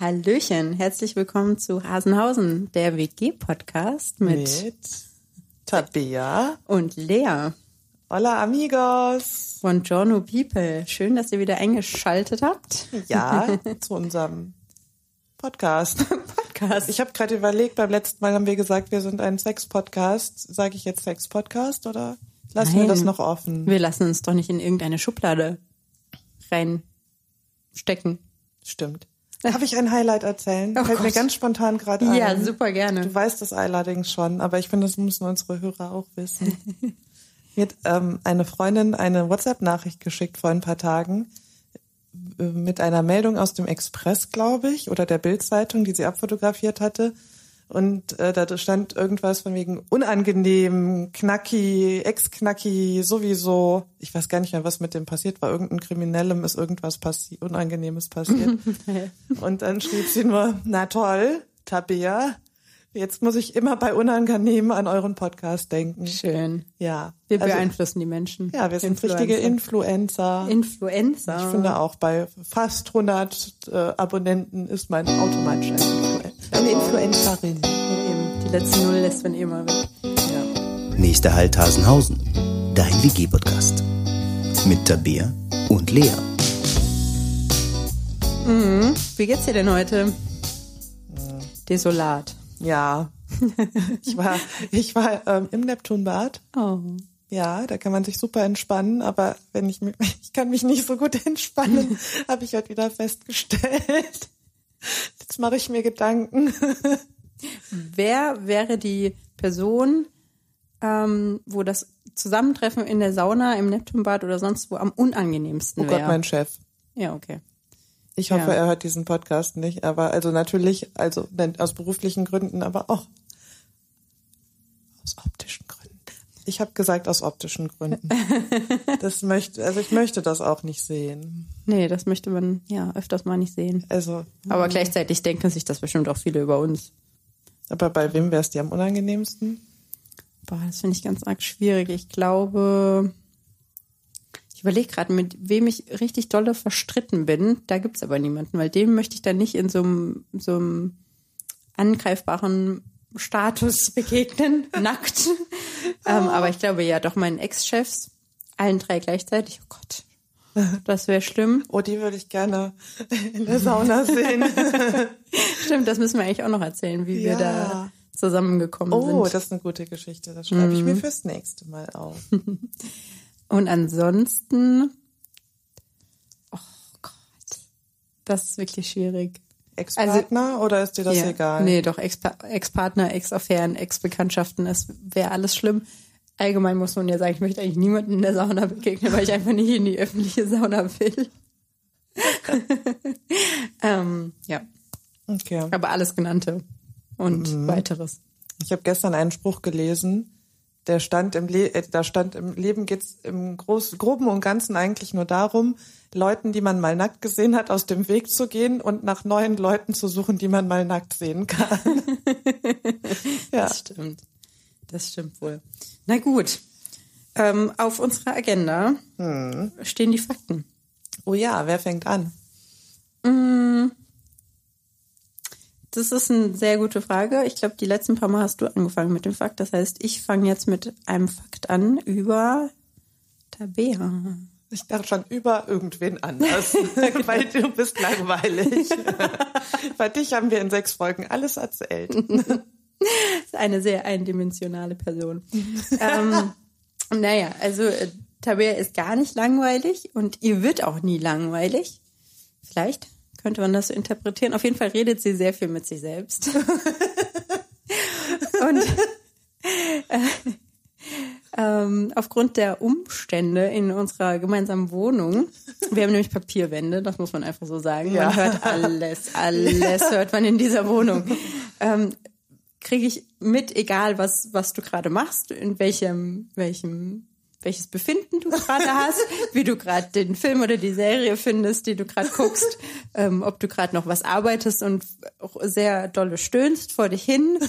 Hallöchen, herzlich willkommen zu Hasenhausen, der WG-Podcast mit, mit Tabea und Lea. Hola amigos. Von Giorno People. Schön, dass ihr wieder eingeschaltet habt. Ja, zu unserem Podcast. Podcast. Ich habe gerade überlegt, beim letzten Mal haben wir gesagt, wir sind ein Sex-Podcast. Sage ich jetzt Sex-Podcast oder lassen Nein, wir das noch offen? Wir lassen uns doch nicht in irgendeine Schublade reinstecken. Stimmt. Darf ich ein Highlight erzählen? Oh Fällt Gott. mir ganz spontan gerade ein. Ja, super gerne. Du weißt das allerdings schon, aber ich finde, das müssen unsere Hörer auch wissen. Mir hat ähm, eine Freundin eine WhatsApp-Nachricht geschickt vor ein paar Tagen äh, mit einer Meldung aus dem Express, glaube ich, oder der Bildzeitung, die sie abfotografiert hatte. Und äh, da stand irgendwas von wegen unangenehm, knacki, ex-knacki, sowieso. Ich weiß gar nicht mehr, was mit dem passiert war. Irgendein Kriminellem ist irgendwas passi Unangenehmes passiert. und dann schrieb sie nur, na toll, Tabea, Jetzt muss ich immer bei Unangenehm an euren Podcast denken. Schön. Ja. Wir also, beeinflussen die Menschen. Ja, wir sind Influencer. richtige Influencer. Influencer. Ich finde auch bei fast 100 äh, Abonnenten ist man automatisch ein Influencer. Eine Influencerin. Eben. Die letzte Null lässt man immer weg. Ja. Nächster Halt Hasenhausen. Dein WG-Podcast. Mit Tabea und Lea. Mhm. Wie geht's dir denn heute? Desolat. Ja, ich war, ich war ähm, im Neptunbad. Oh. Ja, da kann man sich super entspannen, aber wenn ich mich, ich kann mich nicht so gut entspannen, habe ich heute wieder festgestellt. Jetzt mache ich mir Gedanken. Wer wäre die Person, ähm, wo das Zusammentreffen in der Sauna, im Neptunbad oder sonst wo am unangenehmsten wäre? Oh Gott, mein Chef. Ja, okay. Ich hoffe, ja. er hört diesen Podcast nicht, aber also natürlich, also aus beruflichen Gründen, aber auch aus optischen. Ich habe gesagt aus optischen Gründen. das möchte, also ich möchte das auch nicht sehen. Nee, das möchte man ja öfters mal nicht sehen. Also. Aber mh. gleichzeitig denken sich das bestimmt auch viele über uns. Aber bei wem wäre es dir am unangenehmsten? Boah, das finde ich ganz arg schwierig. Ich glaube, ich überlege gerade, mit wem ich richtig dolle verstritten bin. Da gibt's aber niemanden, weil dem möchte ich dann nicht in so einem angreifbaren Status begegnen, nackt. ähm, aber ich glaube ja doch meinen Ex-Chefs, allen drei gleichzeitig. Oh Gott, das wäre schlimm. Oh, die würde ich gerne in der Sauna sehen. Stimmt, das müssen wir eigentlich auch noch erzählen, wie ja. wir da zusammengekommen oh, sind. Oh, das ist eine gute Geschichte. Das schreibe ich mir mhm. fürs nächste Mal auf. Und ansonsten, oh Gott, das ist wirklich schwierig. Ex-Partner also, oder ist dir das ja, egal? Nee, doch, Ex-Partner, Ex-Affären, Ex-Bekanntschaften, das wäre alles schlimm. Allgemein muss man ja sagen, ich möchte eigentlich niemanden in der Sauna begegnen, weil ich einfach nicht in die öffentliche Sauna will. ähm, ja. Okay. Aber alles genannte und mhm. weiteres. Ich habe gestern einen Spruch gelesen, der stand im Le äh, da stand im Leben geht's im Groß Groben und Ganzen eigentlich nur darum, Leuten, die man mal nackt gesehen hat, aus dem Weg zu gehen und nach neuen Leuten zu suchen, die man mal nackt sehen kann. ja. Das stimmt. Das stimmt wohl. Na gut. Ähm, auf unserer Agenda hm. stehen die Fakten. Oh ja, wer fängt an? Mmh. Das ist eine sehr gute Frage. Ich glaube, die letzten paar Mal hast du angefangen mit dem Fakt. Das heißt, ich fange jetzt mit einem Fakt an über Tabea. Ich dachte schon über irgendwen anders, weil du bist langweilig. Bei dich haben wir in sechs Folgen alles erzählt. ist eine sehr eindimensionale Person. ähm, naja, also äh, Tabea ist gar nicht langweilig und ihr wird auch nie langweilig. Vielleicht könnte man das so interpretieren. Auf jeden Fall redet sie sehr viel mit sich selbst. Und äh, ähm, aufgrund der Umstände in unserer gemeinsamen Wohnung, wir haben nämlich Papierwände, das muss man einfach so sagen. Ja. Man hört alles, alles ja. hört man in dieser Wohnung. Ähm, Kriege ich mit, egal was, was du gerade machst, in welchem, welchem welches Befinden du gerade hast, wie du gerade den Film oder die Serie findest, die du gerade guckst, ähm, ob du gerade noch was arbeitest und sehr dolle stöhnst vor dich hin.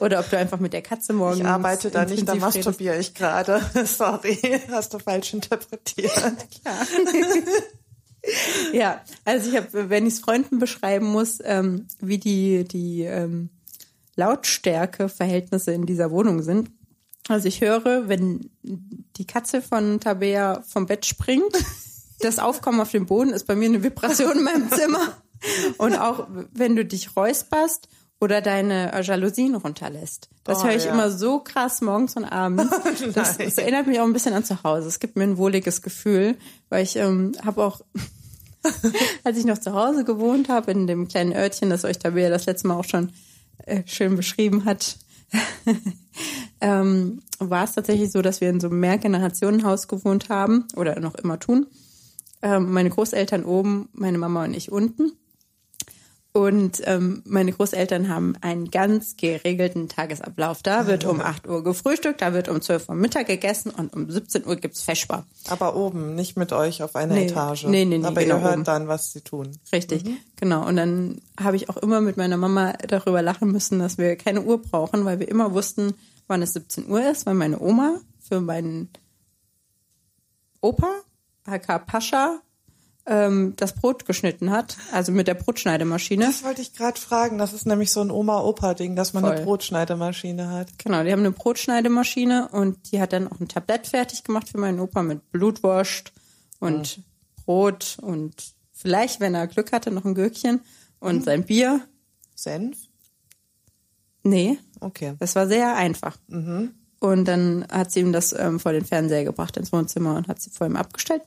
Oder ob du einfach mit der Katze morgen. Ich arbeite da nicht, da masturbiere ich gerade. Sorry, hast du falsch interpretiert. Klar. ja, also ich habe, wenn ich es Freunden beschreiben muss, ähm, wie die, die ähm, Lautstärke-Verhältnisse in dieser Wohnung sind. Also ich höre, wenn die Katze von Tabea vom Bett springt, das Aufkommen auf dem Boden ist bei mir eine Vibration in meinem Zimmer. Und auch wenn du dich räusperst oder deine äh, Jalousien runterlässt. Das Oh, höre ich ja. immer so krass morgens und abends. Das, das erinnert mich auch ein bisschen an zu Hause. Es gibt mir ein wohliges Gefühl, weil ich ähm, habe auch, als ich noch zu Hause gewohnt habe, in dem kleinen Örtchen, das euch Tabea das letzte Mal auch schon äh, schön beschrieben hat, ähm, war es tatsächlich so, dass wir in so einem Mehrgenerationenhaus gewohnt haben oder noch immer tun. Ähm, meine Großeltern oben, meine Mama und ich unten. Und ähm, meine Großeltern haben einen ganz geregelten Tagesablauf. Da wird um 8 Uhr gefrühstückt, da wird um 12 Uhr Mittag gegessen und um 17 Uhr gibt's Feschbar. Aber oben, nicht mit euch auf einer Nee. Etage. Nee, nee, nee, Aber genau ihr hört oben. dann, was sie tun. Richtig, genau. Und dann habe ich auch immer mit meiner Mama darüber lachen müssen, dass wir keine Uhr brauchen, weil wir immer wussten, wann es 17 Uhr ist, weil meine Oma für meinen Opa, aka Pascha, ähm, das Brot geschnitten hat, also mit der Brotschneidemaschine. Das wollte ich gerade fragen. Das ist nämlich so ein Oma-Opa-Ding, dass man eine Voll. Brotschneidemaschine hat. Genau, die haben eine Brotschneidemaschine und die hat dann auch ein Tablett fertig gemacht für meinen Opa mit Blutwurst und Brot und vielleicht, wenn er Glück hatte, noch ein Gürkchen und sein Bier. Senf? Nee, Okay. das war sehr einfach. Und dann hat sie ihm das ähm, vor den Fernseher gebracht ins Wohnzimmer und hat sie vor ihm abgestellt.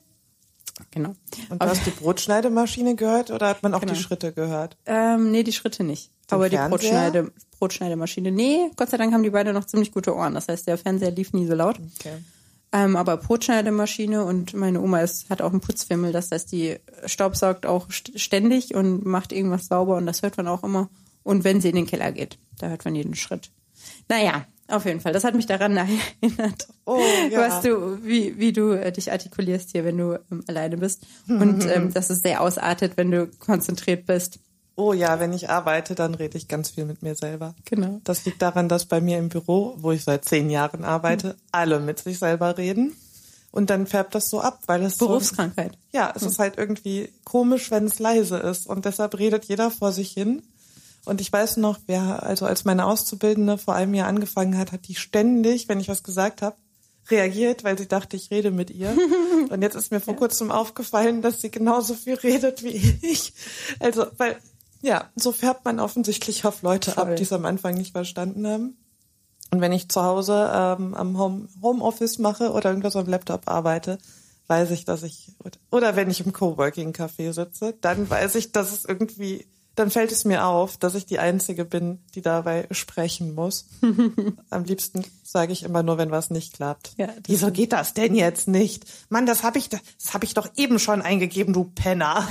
Genau. Und du hast die Brotschneidemaschine gehört oder hat man auch Genau. die Schritte gehört? Ähm, nee, die Schritte nicht. Aber die Fernseher? Brotschneide, Brotschneidemaschine. Nee, Gott sei Dank haben die beide noch ziemlich gute Ohren. Das heißt, der Fernseher lief nie so laut. Okay. Ähm, aber Brotschneidemaschine und meine Oma ist, hat auch einen Putzfimmel. Das heißt, die staubsaugt auch st- ständig und macht irgendwas sauber und das hört man auch immer. Und wenn sie in den Keller geht, da hört man jeden Schritt. Naja, auf jeden Fall. Das hat mich daran erinnert, Oh, ja. was du, wie, wie du äh, dich artikulierst hier, wenn du ähm, alleine bist. Und ähm, dass es sehr ausartet, wenn du konzentriert bist. Oh ja, wenn ich arbeite, dann rede ich ganz viel mit mir selber. Genau. Das liegt daran, dass bei mir im Büro, wo ich seit zehn Jahren arbeite, alle mit sich selber reden. Und dann färbt das so ab, weil es Berufskrankheit. So, ja, es ist halt irgendwie komisch, wenn es leise ist. Und deshalb redet jeder vor sich hin. Und ich weiß noch, wer, also als meine Auszubildende vor einem Jahr angefangen hat, hat die ständig, wenn ich was gesagt habe, reagiert, weil sie dachte, ich rede mit ihr. Und jetzt ist mir vor kurzem aufgefallen, dass sie genauso viel redet wie ich. Also, weil, ja, so färbt man offensichtlich auf Leute Voll. ab, die es am Anfang nicht verstanden haben. Und wenn ich zu Hause ähm, am Home, Homeoffice mache oder irgendwas am Laptop arbeite, weiß ich, dass ich, oder wenn ich im Coworking-Café sitze, dann weiß ich, dass es irgendwie, dann fällt es mir auf, dass ich die Einzige bin, die dabei sprechen muss. Am liebsten sage ich immer nur, wenn was nicht klappt. Ja, Wieso geht das denn jetzt nicht? Mann, das habe ich, das habe ich doch eben schon eingegeben, du Penner.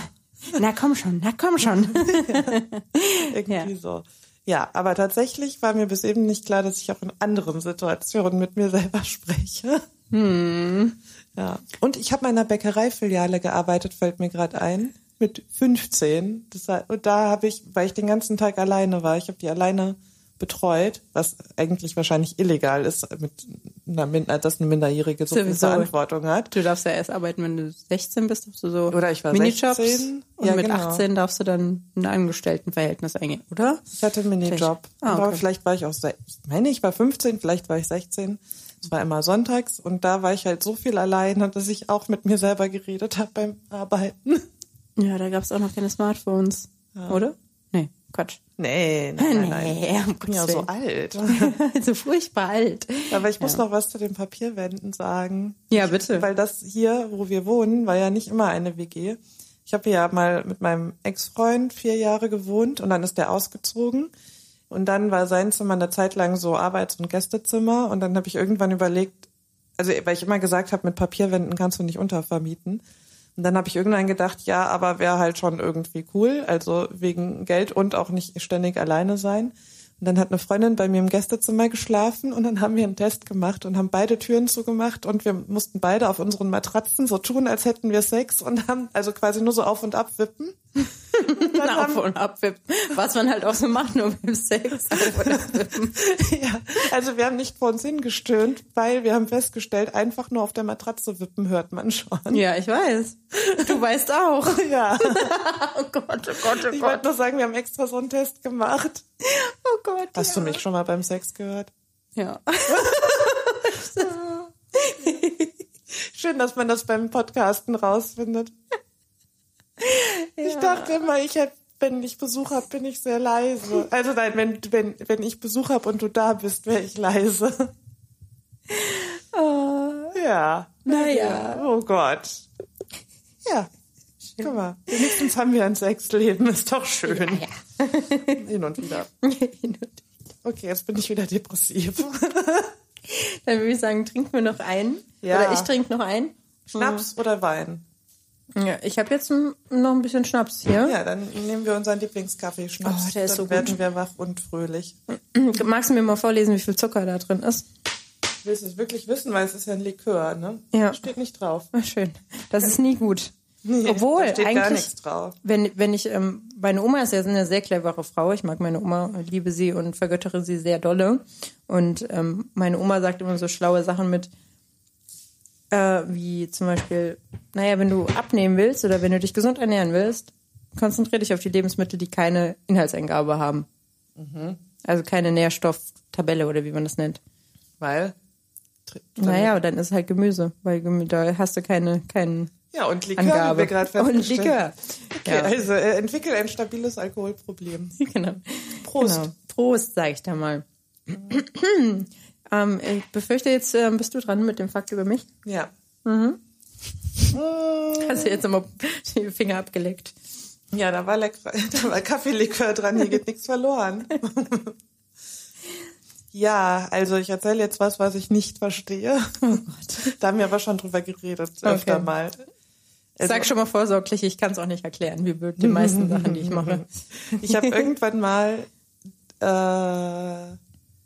Na komm schon, na komm schon. Irgendwie Ja. so. Ja, aber tatsächlich war mir bis eben nicht klar, dass ich auch in anderen Situationen mit mir selber spreche. Hm. Ja. Und ich habe mal in einer Bäckereifiliale gearbeitet, fällt mir gerade ein, mit 15. Das, und da habe ich, weil ich den ganzen Tag alleine war, ich habe die alleine betreut, was eigentlich wahrscheinlich illegal ist, mit einer, dass eine Minderjährige so viel. Verantwortung hat. Du darfst ja erst arbeiten, wenn du 16 bist, darfst du so Oder ich war Minijobs 16. und Ja, mit genau. 18 darfst du dann ein Angestelltenverhältnis eingehen, oder? Ich hatte einen Minijob. Ah, okay. Aber vielleicht war ich auch, ich meine, ich war 15, vielleicht war ich 16. Es war immer sonntags und da war ich halt so viel alleine, dass ich auch mit mir selber geredet habe beim Arbeiten. Ja, da gab es auch noch keine Smartphones, oder? Nee, Quatsch. Nee, nein, nein, nein. Nee, um Ich bin ja so alt. so furchtbar alt. Aber ich muss Ja. noch was zu den Papierwänden sagen. Ja, bitte. Weil das hier, wo wir wohnen, war ja nicht immer eine WG. Ich habe ja mal mit meinem Ex-Freund vier Jahre gewohnt und dann ist der ausgezogen. Und dann war sein Zimmer eine Zeit lang so Arbeits- und Gästezimmer. Und dann habe ich irgendwann überlegt, also weil ich immer gesagt habe, mit Papierwänden kannst du nicht untervermieten. Und dann habe ich irgendwann gedacht, ja, aber wäre halt schon irgendwie cool, also wegen Geld und auch nicht ständig alleine sein. Und dann hat eine Freundin bei mir im Gästezimmer geschlafen und dann haben wir einen Test gemacht und haben beide Türen zugemacht und wir mussten beide auf unseren Matratzen so tun, als hätten wir Sex und haben also quasi nur so auf und ab wippen. Auf und abwippen. Was man halt auch so macht, nur beim Sex. ja, also wir haben nicht vor uns hingestöhnt, weil wir haben festgestellt, einfach nur auf der Matratze wippen hört man schon. Ja, ich weiß. Du weißt auch. Ja. oh Gott, oh Gott, oh Ich Gott. wollte nur sagen, wir haben extra so einen Test gemacht. Oh Gott. Hast ja. du mich schon mal beim Sex gehört? Ja. Schön, dass man das beim Podcasten rausfindet. Ich dachte immer, ich hätte, wenn ich Besuch habe, bin ich sehr leise. Also nein, wenn, wenn, wenn ich Besuch habe und du da bist, wäre ich leise. Ja. Naja. Oh Gott. Ja. Guck mal, wenigstens haben wir ein Sexleben, ist doch schön. Ja. Hin und wieder. Okay, jetzt bin ich wieder depressiv. Dann würde ich sagen, trinken wir noch einen. Ja. Oder ich trinke noch einen. Schnaps oder Wein? Ja, ich habe jetzt noch ein bisschen Schnaps hier. Ja, dann nehmen wir unseren Lieblingskaffee Schnaps. Oh, der ist dann so gut. werden wir wach und fröhlich. Magst du mir mal vorlesen, wie viel Zucker da drin ist? Willst du es wirklich wissen, weil es ist ja ein Likör, ne? Ja. Steht nicht drauf. Schön. Das ist nie gut. Nee, Obwohl, da steht eigentlich, gar nichts drauf. wenn, wenn ich, ähm, meine Oma ist ja eine sehr clevere Frau. Ich mag meine Oma, liebe sie und vergöttere sie sehr dolle. Und ähm, meine Oma sagt immer so schlaue Sachen mit, äh, wie zum Beispiel, naja, wenn du abnehmen willst oder wenn du dich gesund ernähren willst, konzentriere dich auf die Lebensmittel, die keine Inhaltseingabe haben. Mhm. Also keine Nährstofftabelle oder wie man das nennt. Weil? Naja, dann ist halt Gemüse, weil da hast du keine, keinen Ja, und Likör, Angabe. wie wir gerade Und festgestellt Likör. Okay, also äh, entwickel ein stabiles Alkoholproblem. genau. Prost. Genau. Prost, sag ich da mal. ähm, ich befürchte, jetzt ähm, bist du dran mit dem Fakt über mich. Ja. Hast du jetzt immer die Finger abgeleckt. Ja, da war, lecker, da war Kaffeelikör dran, hier geht nichts verloren. Ja, also ich erzähle jetzt was, was ich nicht verstehe. Da haben wir aber schon drüber geredet, öfter Okay. Mal. Sag schon mal vorsorglich, ich kann es auch nicht erklären, wie mit den meisten Sachen, die ich mache. Ich habe irgendwann mal äh,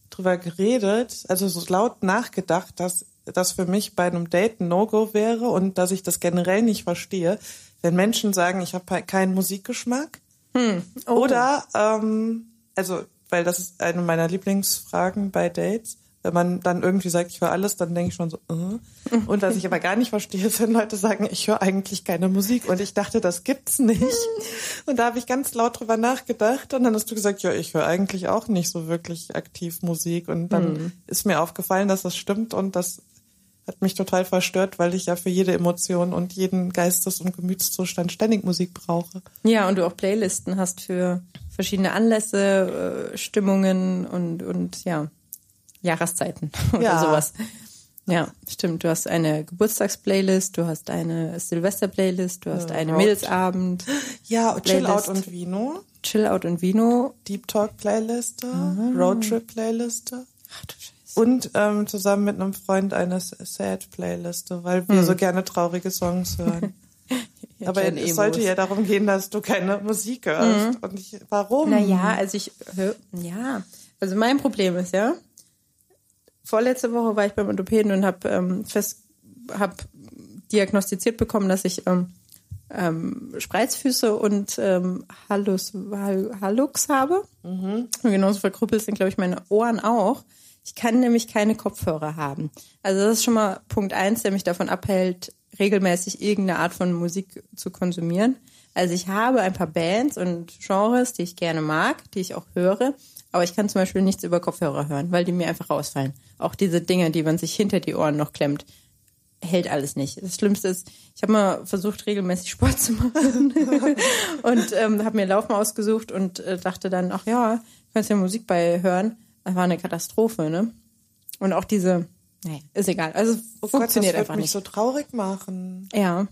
drüber geredet, also so laut nachgedacht, dass das für mich bei einem Date ein No-Go wäre und dass ich das generell nicht verstehe, wenn Menschen sagen, ich habe keinen Musikgeschmack. Oh. Oder, ähm, also, weil das ist eine meiner Lieblingsfragen bei Dates. Wenn man dann irgendwie sagt, ich höre alles, dann denke ich schon so, äh. Und was ich aber gar nicht verstehe, ist, wenn Leute sagen, ich höre eigentlich keine Musik. Und ich dachte, das gibt's nicht. Und da habe ich ganz laut drüber nachgedacht. Und dann hast du gesagt, ja, ich höre eigentlich auch nicht so wirklich aktiv Musik. Und dann ist mir aufgefallen, dass das stimmt. Und das hat mich total verstört, weil ich ja für jede Emotion und jeden Geistes- und Gemütszustand ständig Musik brauche. Ja, und du auch Playlisten hast für verschiedene Anlässe, äh, Stimmungen und, und ja, Jahreszeiten oder Ja. sowas. Ja, stimmt. Du hast eine Geburtstagsplaylist, du hast eine Silvester-Playlist, du hast eine Road- Mädelsabend, Ja, Chill. Out und Vino, Chill Out und Vino. Deep Talk Playliste, Roadtrip Playliste Ach du Scheiße. und ähm, zusammen mit einem Freund eine Sad Playliste, weil wir so gerne traurige Songs hören. Aber kleine es Emos. sollte ja darum gehen, dass du keine Musik hörst. Und ich, warum? Naja, also ich hör, ja, also mein Problem ist ja, vorletzte Woche war ich beim Orthopäden und habe ähm, fest, habe diagnostiziert bekommen, dass ich ähm, ähm, Spreizfüße und ähm, Hallus, Hall, Hallux habe. Und genauso verkrüppelt sind, glaube ich, meine Ohren auch. Ich kann nämlich keine Kopfhörer haben. Also das ist schon mal Punkt eins, der mich davon abhält, regelmäßig irgendeine Art von Musik zu konsumieren. Also ich habe ein paar Bands und Genres, die ich gerne mag, die ich auch höre, aber ich kann zum Beispiel nichts über Kopfhörer hören, weil die mir einfach rausfallen. Auch diese Dinge, die man sich hinter die Ohren noch klemmt, hält alles nicht. Das Schlimmste ist, ich habe mal versucht, regelmäßig Sport zu machen und ähm, habe mir Laufen ausgesucht und äh, dachte dann, ach ja, kannst ja Musik bei hören. Das war eine Katastrophe, ne? Und auch diese, naja, ist egal. Also Oh Gott, das funktioniert einfach mich nicht. so traurig machen. ja,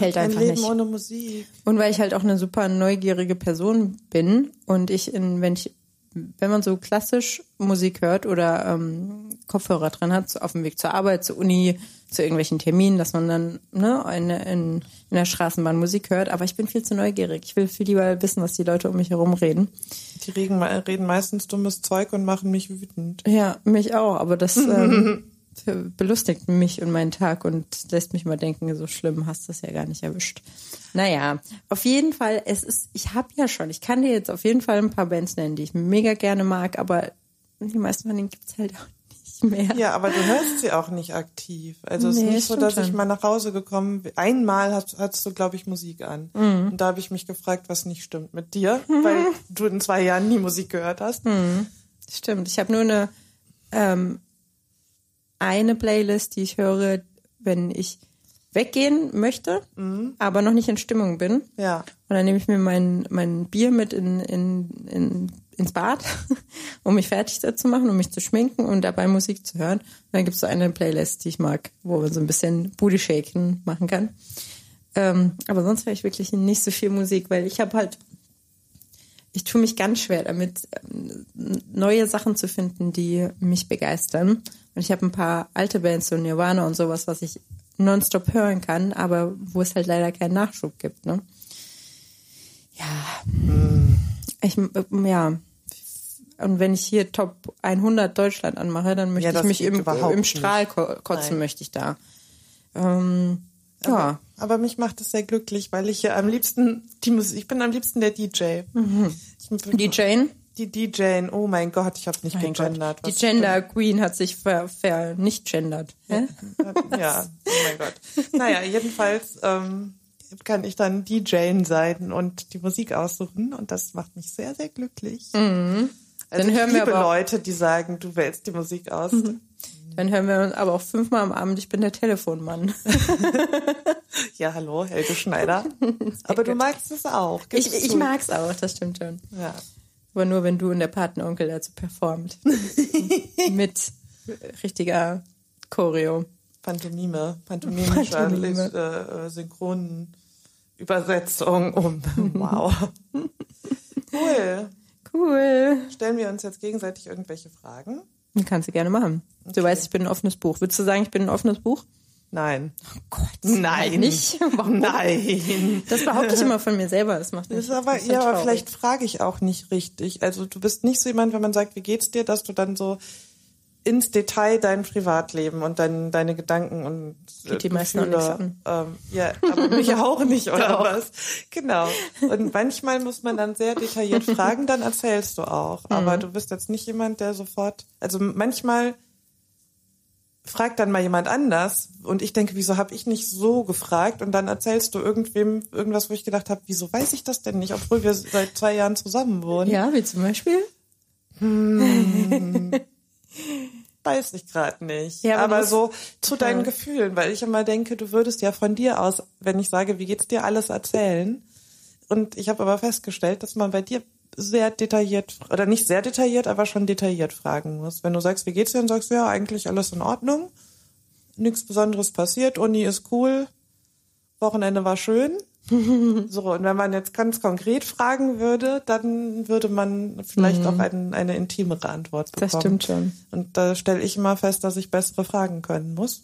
hält Ein einfach Leben nicht. ohne Musik. Und weil ich halt auch eine super neugierige Person bin und ich in, wenn ich, wenn man so klassisch Musik hört oder ähm, Kopfhörer drin hat, so auf dem Weg zur Arbeit, zur Uni, zu irgendwelchen Terminen, dass man dann ne, in, in, in der Straßenbahn Musik hört. Aber ich bin viel zu neugierig. Ich will viel lieber wissen, was die Leute um mich herum reden. Die reden, reden meistens dummes Zeug und machen mich wütend. Ja, mich auch. Aber das ähm, belustigt mich und meinen Tag und lässt mich mal denken, so schlimm hast du es ja gar nicht erwischt. Naja, auf jeden Fall, es ist, ich habe ja schon, ich kann dir jetzt auf jeden Fall ein paar Bands nennen, die ich mega gerne mag, aber die meisten von denen gibt's halt auch nicht mehr. Ja, aber du hörst sie auch nicht aktiv. Also es Nee, ist nicht so, dass ich mal nach Hause gekommen bin. Einmal hast, hattest du, glaube ich, Musik an. Mhm. Und da habe ich mich gefragt, was nicht stimmt mit dir, weil du in zwei Jahren nie Musik gehört hast. Mhm. Stimmt, ich habe nur eine ähm, eine Playlist, die ich höre, wenn ich weggehen möchte, aber noch nicht in Stimmung bin. Ja. Und dann nehme ich mir mein, mein Bier mit in, in, in, ins Bad, um mich fertig zu machen, um mich zu schminken und dabei Musik zu hören. Und dann gibt es so eine Playlist, die ich mag, wo man so ein bisschen Booty Shaken machen kann. Ähm, aber sonst höre ich wirklich nicht so viel Musik, weil ich habe halt, ich tue mich ganz schwer damit, ähm, neue Sachen zu finden, die mich begeistern. Und ich habe ein paar alte Bands, so Nirvana und sowas, was ich nonstop hören kann, aber wo es halt leider keinen Nachschub gibt. Ne? Ja, ich, äh, ja. Und wenn ich hier Top 100 Deutschland anmache, dann möchte Ja, ich mich im, überhaupt im nicht. Strahl ko kotzen, Nein. möchte ich da. Ähm, ja. Aber, aber mich macht es sehr glücklich, weil ich ja am liebsten die Musik, ich bin am liebsten der DJ. Ich bin, Die Jane, Die DJ, oh mein Gott, ich habe nicht mein gegendert. Gott, die Gender Queen hat sich ver, ver nicht gendert. Stimmt? Ja, oh mein Gott. Naja, jedenfalls ähm, kann ich dann DJ sein und die Musik aussuchen und das macht mich sehr, sehr glücklich. Also Mhm. Dann ich hören wir liebe aber auch- Leute, die sagen, du wählst die Musik aus. Dann hören wir uns aber auch fünfmal am Abend, ich bin der Telefonmann. Ja, hallo, Helge Schneider. Aber du magst es auch. Ich, gib's ich zu. mag's auch, das stimmt schon. Ja. Aber nur, wenn du und der Patenonkel dazu performt. Mit richtiger Choreo. Pantomime, pantomimischer Pantomime. äh, Synchronübersetzung. Um. Wow. Cool. Cool. Stellen wir uns jetzt gegenseitig irgendwelche Fragen? Kannst du gerne machen. Du weißt, ich bin ein offenes Buch. Würdest du sagen, ich bin ein offenes Buch? Nein. Gott. Nein. Nicht? Warum? Nein. Das behaupte ich immer von mir selber. Das macht mich Das ist aber, ja, aber traurig. vielleicht frage ich auch nicht richtig. Also du bist nicht so jemand, wenn man sagt, wie geht's dir, dass du dann so ins Detail dein Privatleben und dein, deine Gedanken und äh, Geht die meisten auch Gefühle, nichts ähm, ja, aber mich auch nicht, oder was? Genau. Und manchmal muss man dann sehr detailliert fragen, dann erzählst du auch. Mhm. Aber du bist jetzt nicht jemand, der sofort, also manchmal fragt dann mal jemand anders und ich denke, wieso habe ich nicht so gefragt und dann erzählst du irgendwem irgendwas, wo ich gedacht habe, wieso weiß ich das denn nicht, obwohl wir seit zwei Jahren zusammen wohnen. Ja, wie zum Beispiel? Weiß ich gerade nicht. Ja, aber aber so zu deinen Ja. Gefühlen, weil ich immer denke, du würdest ja von dir aus, wenn ich sage, wie geht's dir, alles erzählen. Und ich habe aber festgestellt, dass man bei dir sehr detailliert, oder nicht sehr detailliert, aber schon detailliert fragen muss. Wenn du sagst, wie geht's dir, dann sagst du ja eigentlich alles in Ordnung. Nichts Besonderes passiert, Uni ist cool, Wochenende war schön. So, und wenn man jetzt ganz konkret fragen würde, dann würde man vielleicht auch ein, eine intimere Antwort bekommen. Mhm. Das stimmt schon. Und da stelle ich immer fest, dass ich bessere Fragen können muss.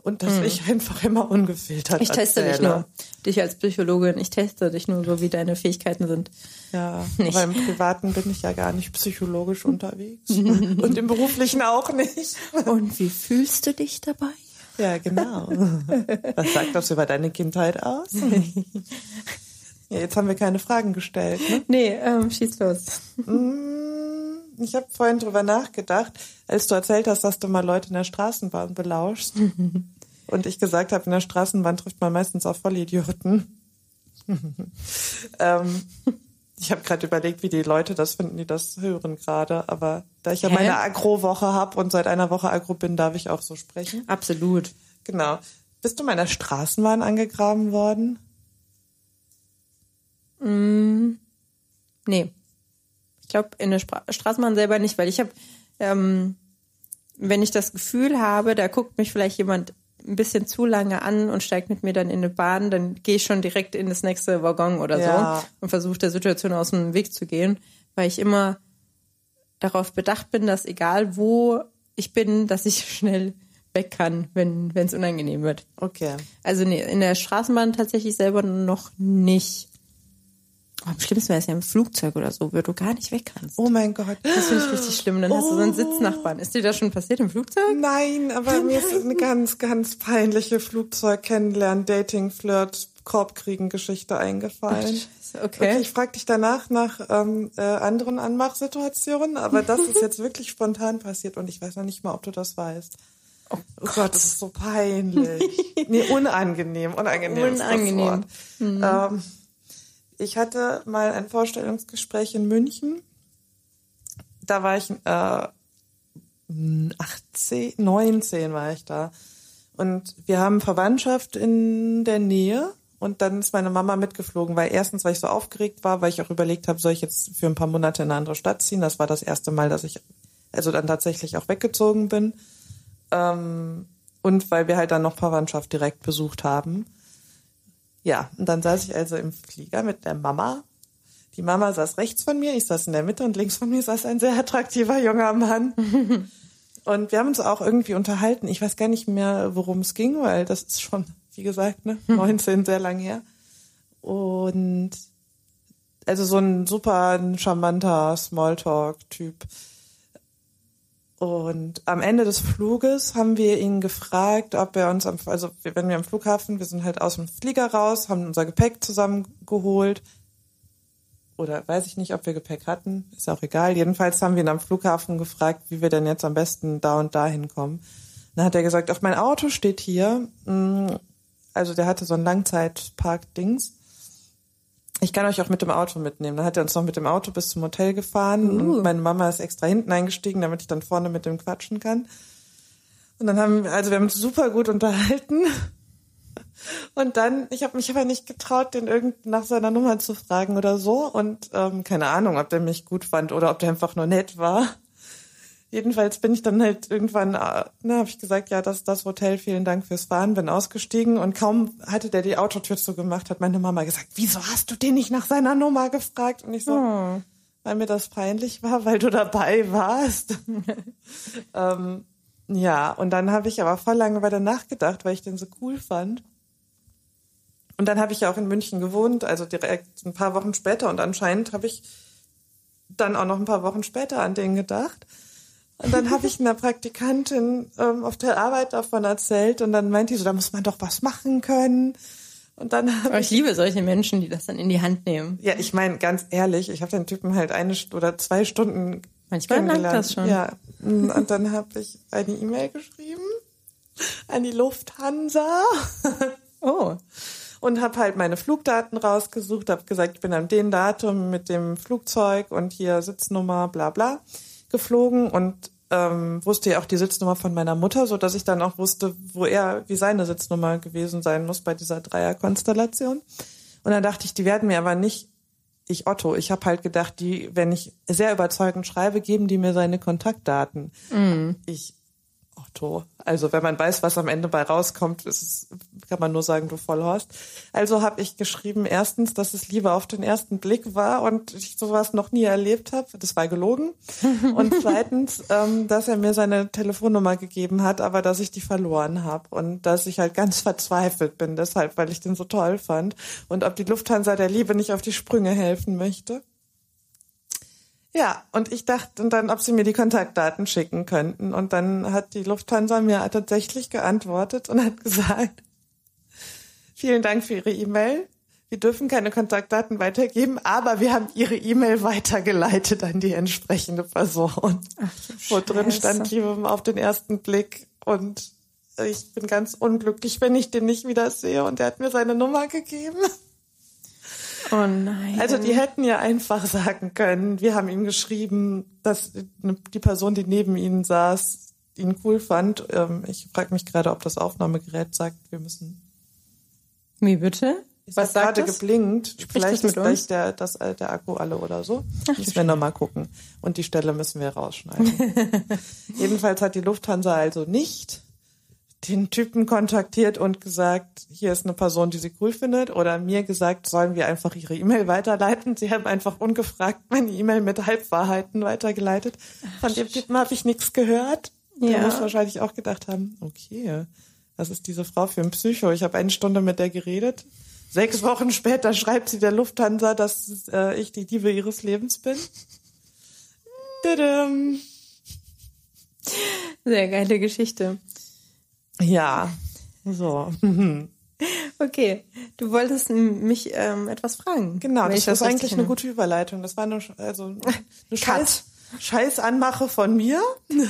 Und dass ich einfach immer ungefiltert Mhm. Ich teste dich erzähle. nur. Dich als Psychologin. Ich teste dich nur so, wie deine Fähigkeiten sind. Ja, Nicht. aber im Privaten bin ich ja gar nicht psychologisch unterwegs. Und im Beruflichen auch nicht. Und wie fühlst du dich dabei? Ja, genau. Was sagt das über deine Kindheit aus? Ja, jetzt haben wir keine Fragen gestellt. Ne? Nee, ähm, schieß los. Ich habe vorhin drüber nachgedacht, als du erzählt hast, dass du mal Leute in der Straßenbahn belauschst. Und ich gesagt habe, in der Straßenbahn trifft man meistens auf Vollidioten. ähm, ich habe gerade überlegt, wie die Leute das finden, die das hören gerade. Aber da ich ja Hä? meine Agro-Woche habe und seit einer Woche Agro bin, darf ich auch so sprechen. Absolut. Genau. Bist du mal in der Straßenbahn angegraben worden? Nee. Ich glaube, in der Spra Straßenbahn selber nicht, weil ich habe, ähm, wenn ich das Gefühl habe, da guckt mich vielleicht jemand ein bisschen zu lange an und steigt mit mir dann in eine Bahn, dann gehe ich schon direkt in das nächste Waggon oder Ja. so und versuche der Situation aus dem Weg zu gehen, weil ich immer darauf bedacht bin, dass egal wo ich bin, dass ich schnell weg kann, wenn es unangenehm wird. Okay. Also nee, in der Straßenbahn tatsächlich selber noch nicht. Oh, am schlimmsten wäre es ja im Flugzeug oder so, wo du gar nicht weg kannst. Oh mein Gott. Das finde ich richtig schlimm. Dann hast du so einen Sitznachbarn. Ist dir das schon passiert im Flugzeug? Nein, aber mir ist eine ganz, ganz peinliche Flugzeug-Kennenlernen, Dating, Flirt, Korbkriegen-Geschichte eingefallen. Ach, okay. okay. Ich frage dich danach nach ähm, äh, anderen Anmachsituationen, aber das ist jetzt wirklich spontan passiert und ich weiß noch nicht mal, ob du das weißt. Oh, oh Gott, das ist so peinlich. nee, unangenehm, unangenehm. Unangenehm. Mhm. Ähm, ich hatte mal ein Vorstellungsgespräch in München. Da war ich äh, 18, 19 war ich da. Und wir haben Verwandtschaft in der Nähe. Und dann ist meine Mama mitgeflogen, weil erstens, weil ich so aufgeregt war, weil ich auch überlegt habe, soll ich jetzt für ein paar Monate in eine andere Stadt ziehen. Das war das erste Mal, dass ich also dann tatsächlich auch weggezogen bin. Ähm, und weil wir halt dann noch Verwandtschaft direkt besucht haben. Ja, und dann saß ich also im Flieger mit der Mama. Die Mama saß rechts von mir, ich saß in der Mitte und links von mir saß ein sehr attraktiver junger Mann. und wir haben uns auch irgendwie unterhalten. Ich weiß gar nicht mehr, worum es ging, weil das ist schon, wie gesagt, ne, 19, sehr lang her. Und also so ein super charmanter Smalltalk-Typ. Und am Ende des Fluges haben wir ihn gefragt, ob er uns, am, also wenn wir am Flughafen, wir sind halt aus dem Flieger raus, haben unser Gepäck zusammengeholt. Oder weiß ich nicht, ob wir Gepäck hatten, ist auch egal. Jedenfalls haben wir ihn am Flughafen gefragt, wie wir denn jetzt am besten da und da hinkommen. Dann hat er gesagt, auf mein Auto steht hier, mm, also der hatte so ein Langzeitpark-Dings ich kann euch auch mit dem Auto mitnehmen. Dann hat er uns noch mit dem Auto bis zum Hotel gefahren uh. und meine Mama ist extra hinten eingestiegen, damit ich dann vorne mit dem quatschen kann. Und dann haben wir, also wir haben uns super gut unterhalten. Und dann, ich habe mich aber nicht getraut, den irgend nach seiner Nummer zu fragen oder so. Und ähm, keine Ahnung, ob der mich gut fand oder ob der einfach nur nett war. Jedenfalls bin ich dann halt irgendwann, äh, ne, habe ich gesagt, ja, das ist das Hotel, vielen Dank fürs Fahren, bin ausgestiegen und kaum hatte der die Autotür zugemacht, hat meine Mama gesagt, wieso hast du den nicht nach seiner Nummer gefragt? Und ich so, oh. weil mir das peinlich war, weil du dabei warst. ähm, ja, und dann habe ich aber voll lange weiter nachgedacht, weil ich den so cool fand. Und dann habe ich ja auch in München gewohnt, also direkt ein paar Wochen später und anscheinend habe ich dann auch noch ein paar Wochen später an den gedacht. Und dann habe ich einer Praktikantin ähm, auf der Arbeit davon erzählt und dann meinte die so, da muss man doch was machen können. Und dann Aber ich, ich liebe solche Menschen, die das dann in die Hand nehmen. Ja, ich meine, ganz ehrlich, ich habe den Typen halt eine oder zwei Stunden Manchmal langt das schon. Ja, und dann habe ich eine E-Mail geschrieben an die Lufthansa. Oh. Und habe halt meine Flugdaten rausgesucht, habe gesagt, ich bin an dem Datum mit dem Flugzeug und hier Sitznummer, bla bla geflogen und ähm, wusste ja auch die Sitznummer von meiner Mutter, so dass ich dann auch wusste, wo er, wie seine Sitznummer gewesen sein muss bei dieser Dreierkonstellation. Und dann dachte ich, die werden mir aber nicht, ich Otto, ich habe halt gedacht, die, wenn ich sehr überzeugend schreibe, geben die mir seine Kontaktdaten. Mm. Ich Otto. Also wenn man weiß, was am Ende bei rauskommt, ist kann man nur sagen, du Vollhorst. Also habe ich geschrieben, erstens, dass es Liebe auf den ersten Blick war und ich sowas noch nie erlebt habe. Das war gelogen. Und zweitens, ähm, dass er mir seine Telefonnummer gegeben hat, aber dass ich die verloren habe und dass ich halt ganz verzweifelt bin, deshalb, weil ich den so toll fand. Und ob die Lufthansa der Liebe nicht auf die Sprünge helfen möchte. Ja, und ich dachte und dann, ob sie mir die Kontaktdaten schicken könnten. Und dann hat die Lufthansa mir tatsächlich geantwortet und hat gesagt, vielen Dank für Ihre E-Mail. Wir dürfen keine Kontaktdaten weitergeben, aber wir haben Ihre E-Mail weitergeleitet an die entsprechende Person. Ach, wo drin stand Liebe auf den ersten Blick und ich bin ganz unglücklich, wenn ich den nicht wieder sehe und er hat mir seine Nummer gegeben. Oh nein. Also die hätten ja einfach sagen können, wir haben ihm geschrieben, dass die Person, die neben ihnen saß, ihn cool fand. Ähm, ich frage mich gerade, ob das Aufnahmegerät sagt, wir müssen. Wie bitte? Es Was hat gerade das? geblinkt. Spricht Vielleicht ist gleich der, das, äh, der Akku alle oder so. Ach, müssen wir nochmal gucken. Und die Stelle müssen wir rausschneiden. Jedenfalls hat die Lufthansa also nicht den Typen kontaktiert und gesagt, hier ist eine Person, die sie cool findet, oder mir gesagt, sollen wir einfach ihre E-Mail weiterleiten. Sie haben einfach ungefragt meine E-Mail mit Halbwahrheiten weitergeleitet. Von dem Typen habe ich nichts gehört. Ja. Der muss wahrscheinlich auch gedacht haben, okay, was ist diese Frau für ein Psycho? Ich habe eine Stunde mit der geredet Sechs Wochen später schreibt sie der Lufthansa, dass äh, ich die Liebe ihres Lebens bin. Tadam. Sehr geile Geschichte. Ja, so. Okay, du wolltest mich ähm, etwas fragen. Genau, das ist eigentlich eine gute Überleitung. Das war eine, Sch- also eine Scheiß, Scheißanmache von mir.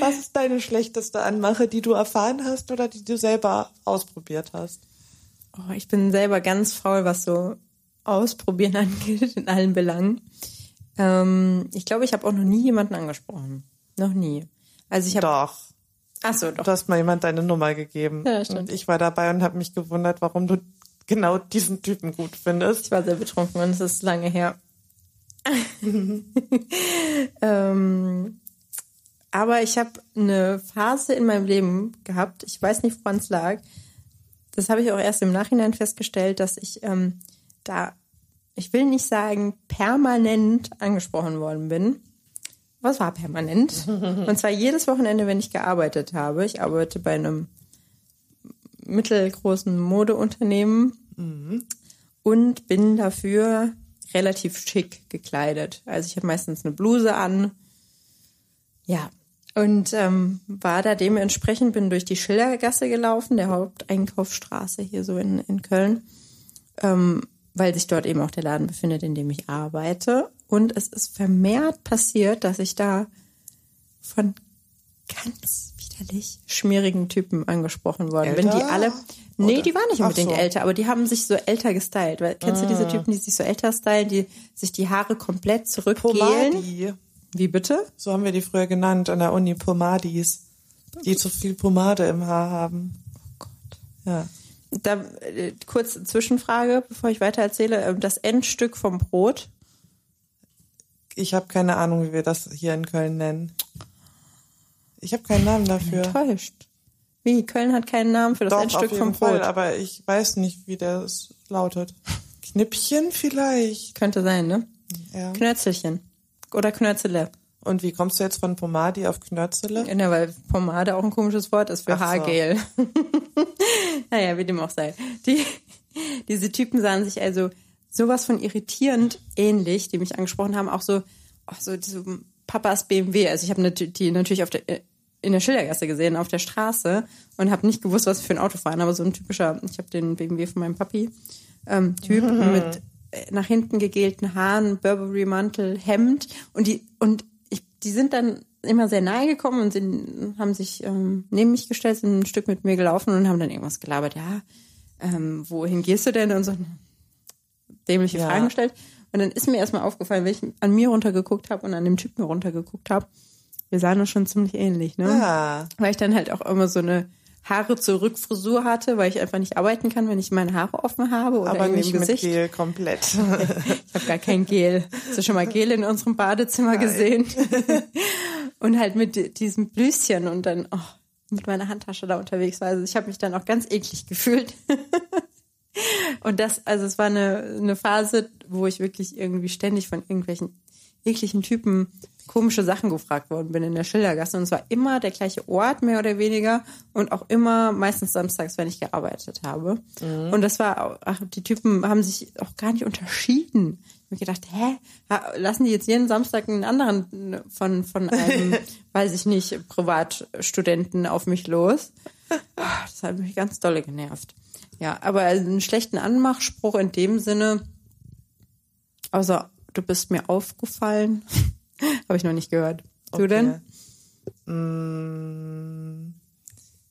Was ist deine schlechteste Anmache, die du erfahren hast oder die du selber ausprobiert hast? Oh, ich bin selber ganz faul, was so Ausprobieren angeht, in allen Belangen. Ähm, ich glaube, ich habe auch noch nie jemanden angesprochen. Noch nie. Also ich habe. Doch. Ach so, doch. Du hast mal jemand deine Nummer gegeben. Ja, stimmt. und ich war dabei und habe mich gewundert, warum du genau diesen Typen gut findest. Ich war sehr betrunken und es ist lange her. ähm, aber ich habe eine Phase in meinem Leben gehabt, ich weiß nicht, woran es lag. Das habe ich auch erst im Nachhinein festgestellt, dass ich ähm, da, ich will nicht sagen, permanent angesprochen worden bin. Was war permanent? Und zwar jedes Wochenende, wenn ich gearbeitet habe. Ich arbeite bei einem mittelgroßen Modeunternehmen und bin dafür relativ schick gekleidet. Also ich habe meistens eine Bluse an. Ja. Und ähm, war da dementsprechend, bin durch die Schildergasse gelaufen, der Haupteinkaufsstraße hier so in, in Köln, ähm, weil sich dort eben auch der Laden befindet, in dem ich arbeite. Und es ist vermehrt passiert, dass ich da von ganz widerlich schmierigen Typen angesprochen worden bin, die Älter? alle. Nee, Oder- die waren nicht unbedingt so. älter, aber die haben sich so älter gestylt. Weil, kennst du diese Typen, die sich so älter stylen, die sich die Haare komplett zurückgelen? Pomadi. Wie bitte? So haben wir die früher genannt an der Uni, Pomadis. Die zu viel Pomade im Haar haben. Oh Gott. Ja. Da, äh, kurz Zwischenfrage, bevor ich weiter erzähle. Ähm, Das Endstück vom Brot. Ich habe keine Ahnung, wie wir das hier in Köln nennen. Ich habe keinen Namen dafür. Enttäuscht. Wie? Köln hat keinen Namen für das Doch, auf Endstück jeden vom Fall, Brot. aber ich weiß nicht, wie das lautet. Knippchen vielleicht. Könnte sein, ne? Ja. Knörzelchen. Oder Knörzele. Und wie kommst du jetzt von Pomadi auf Knörzele? Ja, weil Pomade auch ein komisches Wort ist für Ach so. Haargel. naja, wie dem auch sei. Die, diese Typen sahen sich also sowas von irritierend ähnlich, die mich angesprochen haben, auch so, auch so diese Papas BMW. Also ich habe die natürlich auf der, in der Schildergasse gesehen, auf der Straße und habe nicht gewusst, was für ein Auto fahren, aber so ein typischer, ich habe den BMW von meinem Papi, ähm, Typ mit äh, nach hinten gegelten Haaren, Burberry-Mantel, Hemd und die und ich, die sind dann immer sehr nahe gekommen und sind, haben sich ähm, neben mich gestellt, sind ein Stück mit mir gelaufen und haben dann irgendwas gelabert. Ja, ähm, wohin gehst du denn? Und so dämliche Ja. Fragen gestellt. Und dann ist mir erstmal aufgefallen, wenn ich an mir runtergeguckt habe und an dem Typen runtergeguckt habe, wir sahen uns schon ziemlich ähnlich, ne? Ah, Weil ich dann halt auch immer so eine Haare zurück Frisur hatte, weil ich einfach nicht arbeiten kann, wenn ich meine Haare offen habe oder aber nicht im mit Gesicht. Gel komplett. Ich habe gar kein Gel. Hast du schon mal Gel in unserem Badezimmer gesehen? und halt mit di- diesem Blüschen und dann oh, mit meiner Handtasche da unterwegs war. Also ich habe mich dann auch ganz eklig gefühlt. und das, also es war eine, eine Phase, wo ich wirklich irgendwie ständig von irgendwelchen ekligen Typen komische Sachen gefragt worden bin in der Schildergasse. Und es war immer der gleiche Ort, mehr oder weniger. Und auch immer meistens samstags, wenn ich gearbeitet habe. Und das war, auch- ach, die Typen haben sich auch gar nicht unterschieden. Ich habe mir gedacht, hä, lassen die jetzt jeden Samstag einen anderen von, von einem, weiß ich nicht, Privatstudenten auf mich los? Ah, Das hat mich ganz dolle genervt. Ja, aber einen schlechten Anmachspruch in dem Sinne, außer du bist mir aufgefallen, habe ich noch nicht gehört. Du denn? Mm,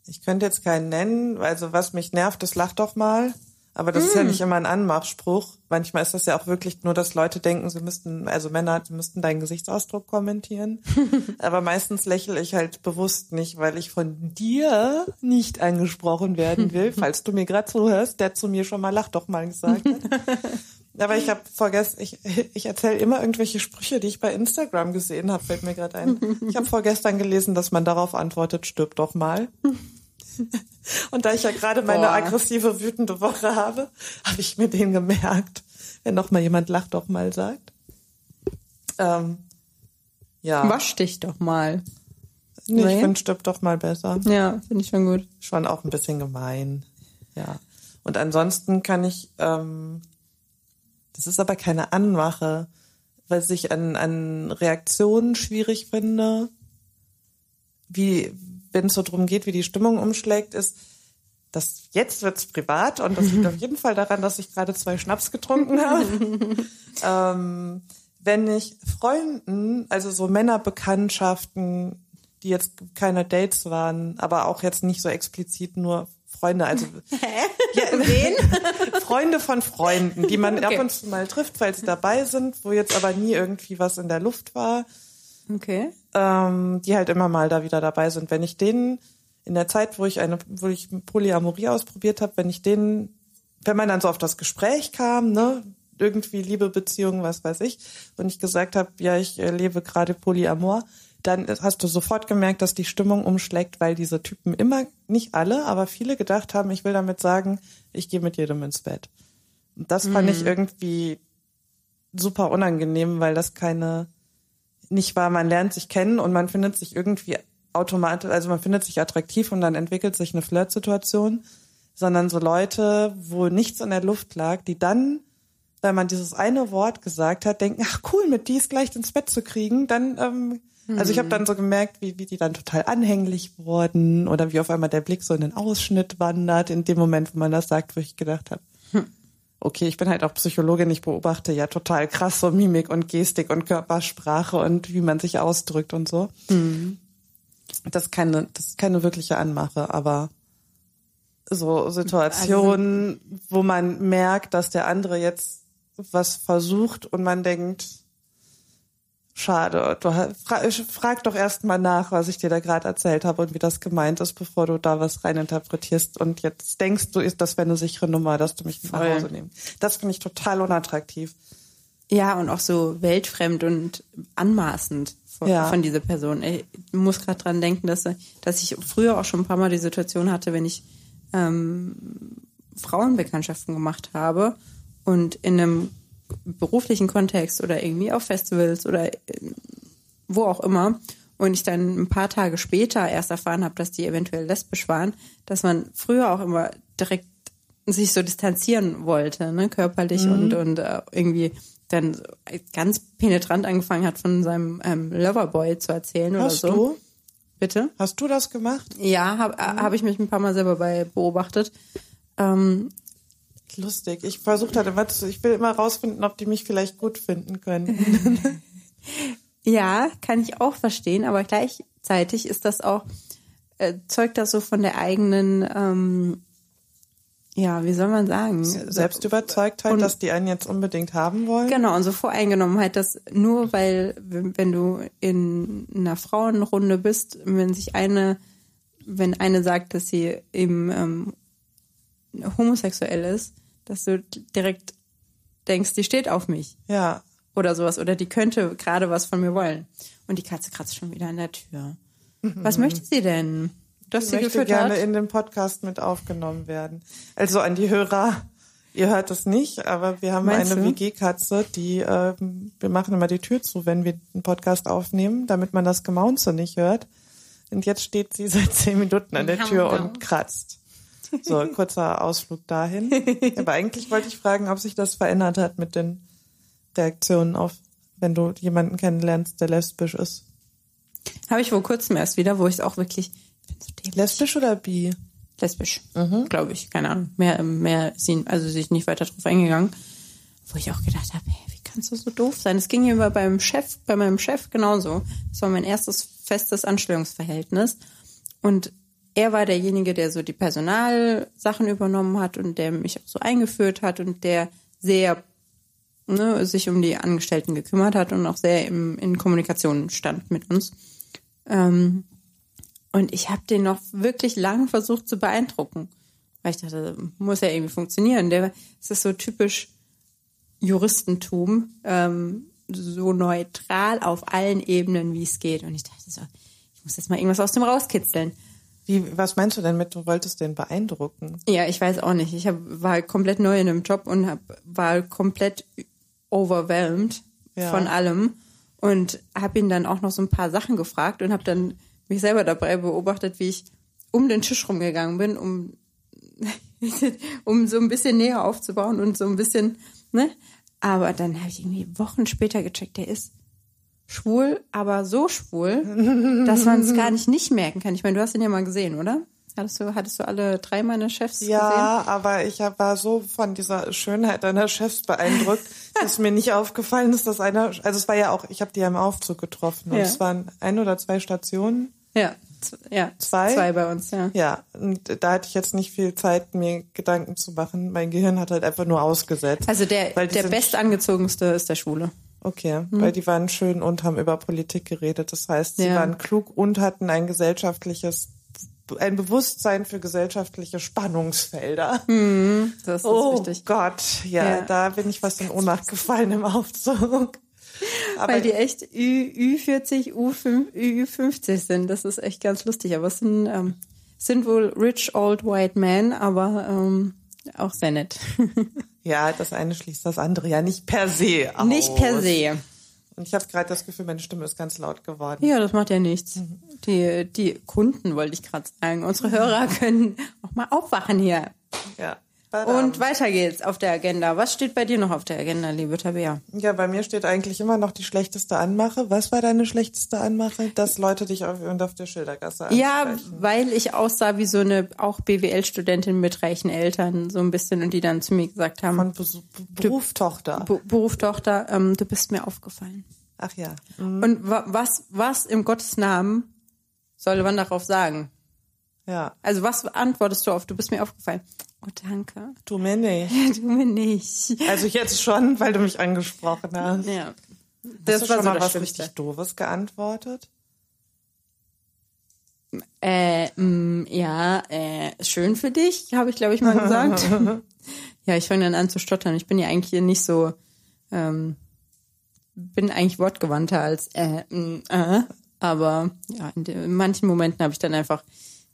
Ich könnte jetzt keinen nennen. Also was mich nervt, das lach doch mal. Aber das ist Mm. ja nicht immer ein Anmachspruch. Manchmal ist das ja auch wirklich nur, dass Leute denken, sie müssten, also Männer, sie müssten deinen Gesichtsausdruck kommentieren. Aber meistens lächle ich halt bewusst nicht, weil ich von dir nicht angesprochen werden will. Falls du mir gerade zuhörst, der zu mir schon mal lach doch mal gesagt hat. Aber ich habe vorgestern, ich, ich erzähle immer irgendwelche Sprüche, die ich bei Instagram gesehen habe, fällt mir gerade ein. Ich habe vorgestern gelesen, dass man darauf antwortet, stirb doch mal. Und da ich ja gerade meine Boah. aggressive, wütende Woche habe, habe ich mir den gemerkt. Wenn noch mal jemand lacht doch mal sagt. Ähm, ja. Wasch dich doch mal. Nee, ich Nee? finde stirb doch mal besser. Ja, finde ich schon gut. Schon auch ein bisschen gemein. Ja. Und ansonsten kann ich, ähm, das ist aber keine Anmache, weil ich an, an Reaktionen schwierig finde, wie, wenn es so drum geht, wie die Stimmung umschlägt, ist, dass jetzt wird's privat und das liegt auf jeden Fall daran, dass ich gerade zwei Schnaps getrunken habe. ähm, wenn ich Freunden, also so Männerbekanntschaften, die jetzt keine Dates waren, aber auch jetzt nicht so explizit nur Freunde, also ja, wen? Freunde von Freunden, die man okay. ab und zu mal trifft, weil sie dabei sind, wo jetzt aber nie irgendwie was in der Luft war. Okay. Ähm, die halt immer mal da wieder dabei sind. Wenn ich denen in der Zeit, wo ich eine, wo ich Polyamorie ausprobiert habe, wenn ich denen, wenn man dann so auf das Gespräch kam, ne, irgendwie Liebe, Beziehungen, was weiß ich, und ich gesagt habe, ja, ich äh, lebe gerade Polyamor, dann hast du sofort gemerkt, dass die Stimmung umschlägt, weil diese Typen immer, nicht alle, aber viele gedacht haben, ich will damit sagen, ich gehe mit jedem ins Bett. Und das fand ich mhm. irgendwie super unangenehm, weil das keine, nicht war, man lernt sich kennen und man findet sich irgendwie automatisch, also man findet sich attraktiv und dann entwickelt sich eine Flirtsituation, sondern so Leute, wo nichts in der Luft lag, die dann, wenn man dieses eine Wort gesagt hat, denken, ach cool, mit die ist gleich ins Bett zu kriegen, dann, ähm, hm. also ich habe dann so gemerkt, wie, wie die dann total anhänglich wurden oder wie auf einmal der Blick so in den Ausschnitt wandert, in dem Moment, wo man das sagt, wo ich gedacht habe, hm. Okay, ich bin halt auch Psychologin, ich beobachte ja total krass so Mimik und Gestik und Körpersprache und wie man sich ausdrückt und so. Hm das ist keine, das ist keine wirkliche Anmache, aber so Situationen, also, wo man merkt, dass der andere jetzt was versucht und man denkt, schade, du fra frag doch erst mal nach, was ich dir da gerade erzählt habe und wie das gemeint ist, bevor du da was reininterpretierst und jetzt denkst du, ist das wäre eine sichere Nummer, dass du mich nach Hause nimmst. Das finde ich total unattraktiv. Ja, und auch so weltfremd und anmaßend von, ja. von dieser Person. Ich muss gerade dran denken, dass, dass ich früher auch schon ein paar Mal die Situation hatte, wenn ich ähm, Frauenbekanntschaften gemacht habe und in einem beruflichen Kontext oder irgendwie auf Festivals oder äh, wo auch immer und ich dann ein paar Tage später erst erfahren habe, dass die eventuell lesbisch waren, dass man früher auch immer direkt sich so distanzieren wollte, ne, körperlich mhm. und und äh, irgendwie dann ganz penetrant angefangen hat, von seinem ähm, Loverboy zu erzählen Hast oder so. Du? Bitte? Hast du das gemacht? Ja, habe mhm. hab ich mich ein paar Mal selber bei beobachtet. Ähm, Lustig. Ich versuche halt immer, ich will immer rausfinden, ob die mich vielleicht gut finden können. ja, kann ich auch verstehen, aber gleichzeitig ist das auch, äh, zeugt das so von der eigenen ähm, ja, wie soll man sagen? Selbst überzeugt halt, dass die einen jetzt unbedingt haben wollen. Genau, und so Voreingenommenheit, dass nur weil, wenn du in einer Frauenrunde bist, wenn sich eine, wenn eine sagt, dass sie eben ähm, homosexuell ist, dass du direkt denkst, die steht auf mich. Ja. Oder sowas. Oder die könnte gerade was von mir wollen. Und die Katze kratzt schon wieder an der Tür. Was möchte sie denn? dass sie möchte gerne in den Podcast mit aufgenommen werden. Also an die Hörer, ihr hört es nicht, aber wir haben Meinst eine WG-Katze, die ähm, wir machen immer die Tür zu, wenn wir einen Podcast aufnehmen, damit man das Gemaunze nicht hört. Und jetzt steht sie seit zehn Minuten an der Tür und kratzt. So, kurzer Ausflug dahin. Aber eigentlich wollte ich fragen, ob sich das verändert hat mit den Reaktionen auf, wenn du jemanden kennenlernst, der lesbisch ist. Habe ich vor kurzem erst wieder, wo ich es auch wirklich Lesbisch oder bi? Lesbisch, mhm. glaube ich. Keine Ahnung. Mehr, mehr sind, also sich nicht weiter drauf eingegangen. Wo ich auch gedacht habe, hey, wie kannst du so doof sein? Es ging mir beim Chef, bei meinem Chef genauso. Das war mein erstes festes Anstellungsverhältnis. Und er war derjenige, der so die Personalsachen übernommen hat und der mich auch so eingeführt hat und der sehr ne, sich um die Angestellten gekümmert hat und auch sehr im, in Kommunikation stand mit uns. Ähm, und ich habe den noch wirklich lang versucht zu beeindrucken. Weil ich dachte, muss ja irgendwie funktionieren. Der, es ist so typisch Juristentum, ähm, so neutral auf allen Ebenen, wie es geht. Und ich dachte so, ich muss jetzt mal irgendwas aus dem rauskitzeln. Wie, was meinst du denn mit, du wolltest den beeindrucken? Ja, ich weiß auch nicht. Ich hab, war komplett neu in einem Job und hab, war komplett overwhelmed ja. von allem und habe ihn dann auch noch so ein paar Sachen gefragt und habe dann mich selber dabei beobachtet, wie ich um den Tisch rumgegangen bin, um um so ein bisschen näher aufzubauen und so ein bisschen, ne? Aber dann habe ich irgendwie Wochen später gecheckt, der ist schwul, aber so schwul, dass man es gar nicht nicht merken kann. Ich meine, du hast ihn ja mal gesehen, oder? Hattest du, hattest du alle drei meiner Chefs ja, gesehen? Ja, aber ich war so von dieser Schönheit deiner Chefs beeindruckt, dass mir nicht aufgefallen ist, dass einer, also es war ja auch, ich habe die ja im Aufzug getroffen und ja. es waren ein oder zwei Stationen. Ja, ja, zwei? Zwei bei uns, ja. Ja, und da hatte ich jetzt nicht viel Zeit, mir Gedanken zu machen. Mein Gehirn hat halt einfach nur ausgesetzt. Also der, der bestangezogenste ist der Schwule. Okay, mhm. weil die waren schön und haben über Politik geredet. Das heißt, sie ja. waren klug und hatten ein gesellschaftliches, ein Bewusstsein für gesellschaftliche Spannungsfelder. Mhm, das ist oh richtig. Gott, ja, ja, da bin ich fast in Ohnmacht gefallen im Aufzug. Aber Weil die echt Ü, 40 U5, Ü50 sind. Das ist echt ganz lustig. Aber es sind, ähm, sind wohl rich old white men, aber ähm, auch sehr nett. ja, das eine schließt das andere ja nicht per se aus. Nicht per se. Und ich habe gerade das Gefühl, meine Stimme ist ganz laut geworden. Ja, das macht ja nichts. Mhm. Die, die Kunden, wollte ich gerade sagen. Unsere Hörer können auch mal aufwachen hier. Ja. Und weiter geht's auf der Agenda. Was steht bei dir noch auf der Agenda, liebe Tabea? Ja, bei mir steht eigentlich immer noch die schlechteste Anmache. Was war deine schlechteste Anmache? Dass Leute dich auf, auf der Schildergasse ansprechen. Ja, weil ich aussah wie so eine auch BWL-Studentin mit reichen Eltern so ein bisschen und die dann zu mir gesagt haben. Von Beruftochter. Du, Beruftochter, ähm, du bist mir aufgefallen. Ach ja. Mhm. Und was, was im Gottes Namen soll man darauf sagen? Ja. Also was antwortest du auf? Du bist mir aufgefallen. Oh, danke. Du mir nicht. Ja, du mir nicht. Also jetzt schon, weil du mich angesprochen hast. Ja. Das hast du war schon so mal was richtig Doofes geantwortet? Äh, mh, mm, ja, äh, schön für dich, habe ich, glaube ich, mal gesagt. ja, ich fange dann an zu stottern. Ich bin ja eigentlich hier nicht so, ähm, bin eigentlich wortgewandter als äh, mh, mm, äh. Aber ja, in, in manchen Momenten habe ich dann einfach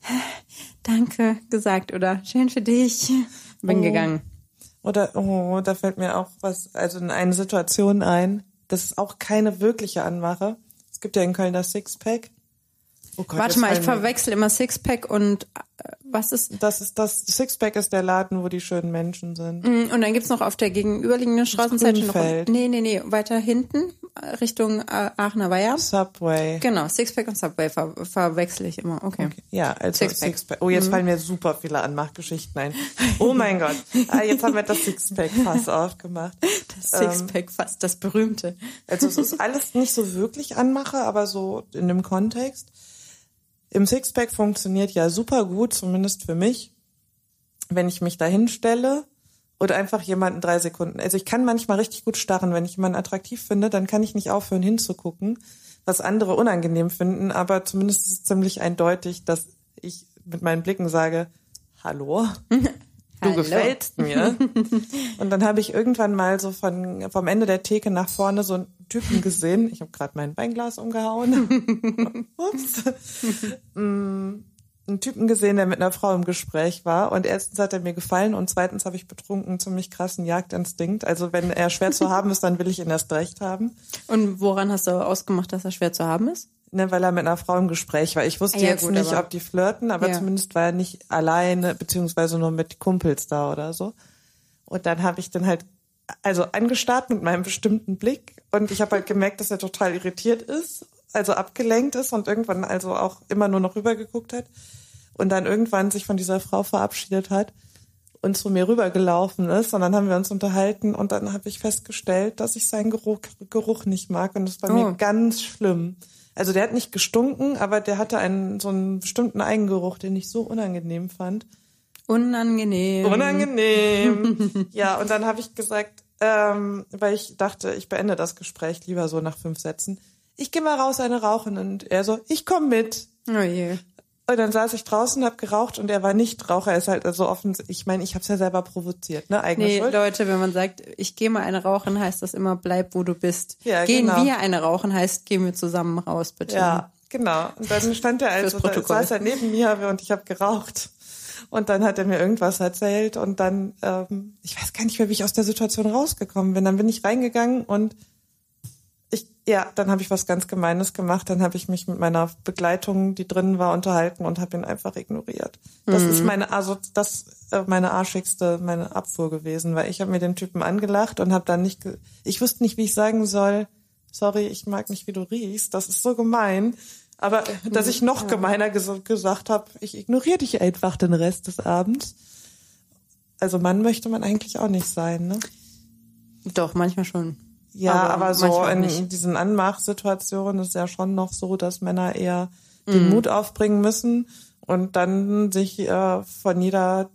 Danke gesagt oder schön für dich. Bin oh. gegangen. Oder, oh, da fällt mir auch was, also in eine Situation ein. Das ist auch keine wirkliche Anmache. Es gibt ja in Köln das Sixpack. Oh Gott, Warte mal, ich verwechsel immer Sixpack und äh, was ist? Das ist das Sixpack ist der Laden, wo die schönen Menschen sind. Mm, und dann gibt's noch auf der gegenüberliegenden Straßenseite noch. Nee, nee, nee, weiter hinten Richtung äh, Aachener Weiher. Subway. Genau, Sixpack und Subway ver verwechsel ich immer. Okay. Ja, also Sixpack. Sixpack. Oh, jetzt mhm. fallen mir super viele Anmachgeschichten ein. Oh mein Gott. Ah, jetzt haben wir das Sixpack fast aufgemacht. Das Sixpack fast, das berühmte. Also es ist alles nicht so wirklich Anmache, aber so in dem Kontext. Im Sixpack funktioniert ja super gut, zumindest für mich, wenn ich mich da hinstelle oder einfach jemanden drei Sekunden. Also ich kann manchmal richtig gut starren. Wenn ich jemanden attraktiv finde, dann kann ich nicht aufhören hinzugucken, was andere unangenehm finden. Aber zumindest ist es ziemlich eindeutig, dass ich mit meinen Blicken sage, hallo, du hallo. gefällst mir. Und dann habe ich irgendwann mal so von vom Ende der Theke nach vorne so einen Typen gesehen. Ich habe gerade mein Weinglas umgehauen. Ups. Mm einen Typen gesehen, der mit einer Frau im Gespräch war. Und erstens hat er mir gefallen und zweitens habe ich betrunken ziemlich krassen Jagdinstinkt. Also wenn er schwer zu haben ist, dann will ich ihn erst recht haben. Und woran hast du ausgemacht, dass er schwer zu haben ist? Ne, weil er mit einer Frau im Gespräch war. Ich wusste ja, jetzt gut, nicht, ob die flirten, aber ja. zumindest war er nicht alleine, beziehungsweise nur mit Kumpels da oder so. Und dann habe ich dann halt also angestarrt mit meinem bestimmten Blick und ich habe halt gemerkt, dass er total irritiert ist, also abgelenkt ist und irgendwann also auch immer nur noch rübergeguckt hat und dann irgendwann sich von dieser Frau verabschiedet hat und zu mir rübergelaufen ist und dann haben wir uns unterhalten und dann habe ich festgestellt, dass ich seinen Geruch, Geruch nicht mag und das war oh. mir ganz schlimm. Also der hat nicht gestunken, aber der hatte einen so einen bestimmten Eigengeruch, den ich so unangenehm fand. Unangenehm. Unangenehm. ja, und dann habe ich gesagt, ähm, weil ich dachte, ich beende das Gespräch lieber so nach fünf Sätzen. Ich gehe mal raus eine rauchen und er so, ich komm mit. Oh je. Und dann saß ich draußen, hab geraucht und er war nicht Raucher. Er ist halt also offen. Ich meine, ich habe es ja selber provoziert, ne? Eigene nee, Schuld. Leute, wenn man sagt, ich gehe mal eine rauchen, heißt das immer, bleib wo du bist. Ja, Gehen genau. wir eine rauchen, heißt, gehen wir zusammen raus, bitte. Ja, genau. Und dann stand er also, da saß er neben mir und ich habe geraucht. Und dann hat er mir irgendwas erzählt und dann, ähm, ich weiß gar nicht mehr, wie ich aus der Situation rausgekommen bin. Dann bin ich reingegangen und Ja, dann habe ich was ganz Gemeines gemacht. Dann habe ich mich mit meiner Begleitung, die drin war, unterhalten und habe ihn einfach ignoriert. Das mhm. ist meine, also das äh, meine arschigste, meine Abfuhr gewesen, weil ich habe mir den Typen angelacht und habe dann nicht, ich wusste nicht, wie ich sagen soll. Sorry, ich mag nicht, wie du riechst. Das ist so gemein. Aber dass ich noch gemeiner ges gesagt habe, ich ignoriere dich einfach den Rest des Abends. Also Mann möchte man eigentlich auch nicht sein, ne? Doch, manchmal schon. Ja, aber, aber so in, in, diesen Anmachsituationen ist ja schon noch so, dass Männer eher den mm. Mut aufbringen müssen und dann sich äh, von jeder,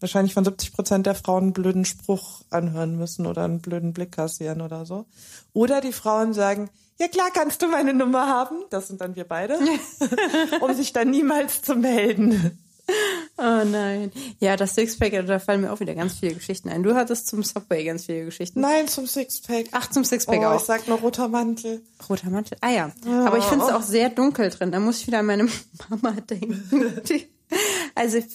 wahrscheinlich von 70 Prozent der Frauen einen blöden Spruch anhören müssen oder einen blöden Blick kassieren oder so. Oder die Frauen sagen, ja klar kannst du meine Nummer haben, das sind dann wir beide, um sich dann niemals zu melden. Oh nein. Ja, das Sixpack, da fallen mir auch wieder ganz viele Geschichten ein. Du hattest zum Subway ganz viele Geschichten. Nein, zum Sixpack. Ach, zum Sixpack oh, auch. Ich sag nur roter Mantel. Roter Mantel. Ah ja. Oh. Aber ich finde es auch sehr dunkel drin. Da muss ich wieder an meine Mama denken. Die also ich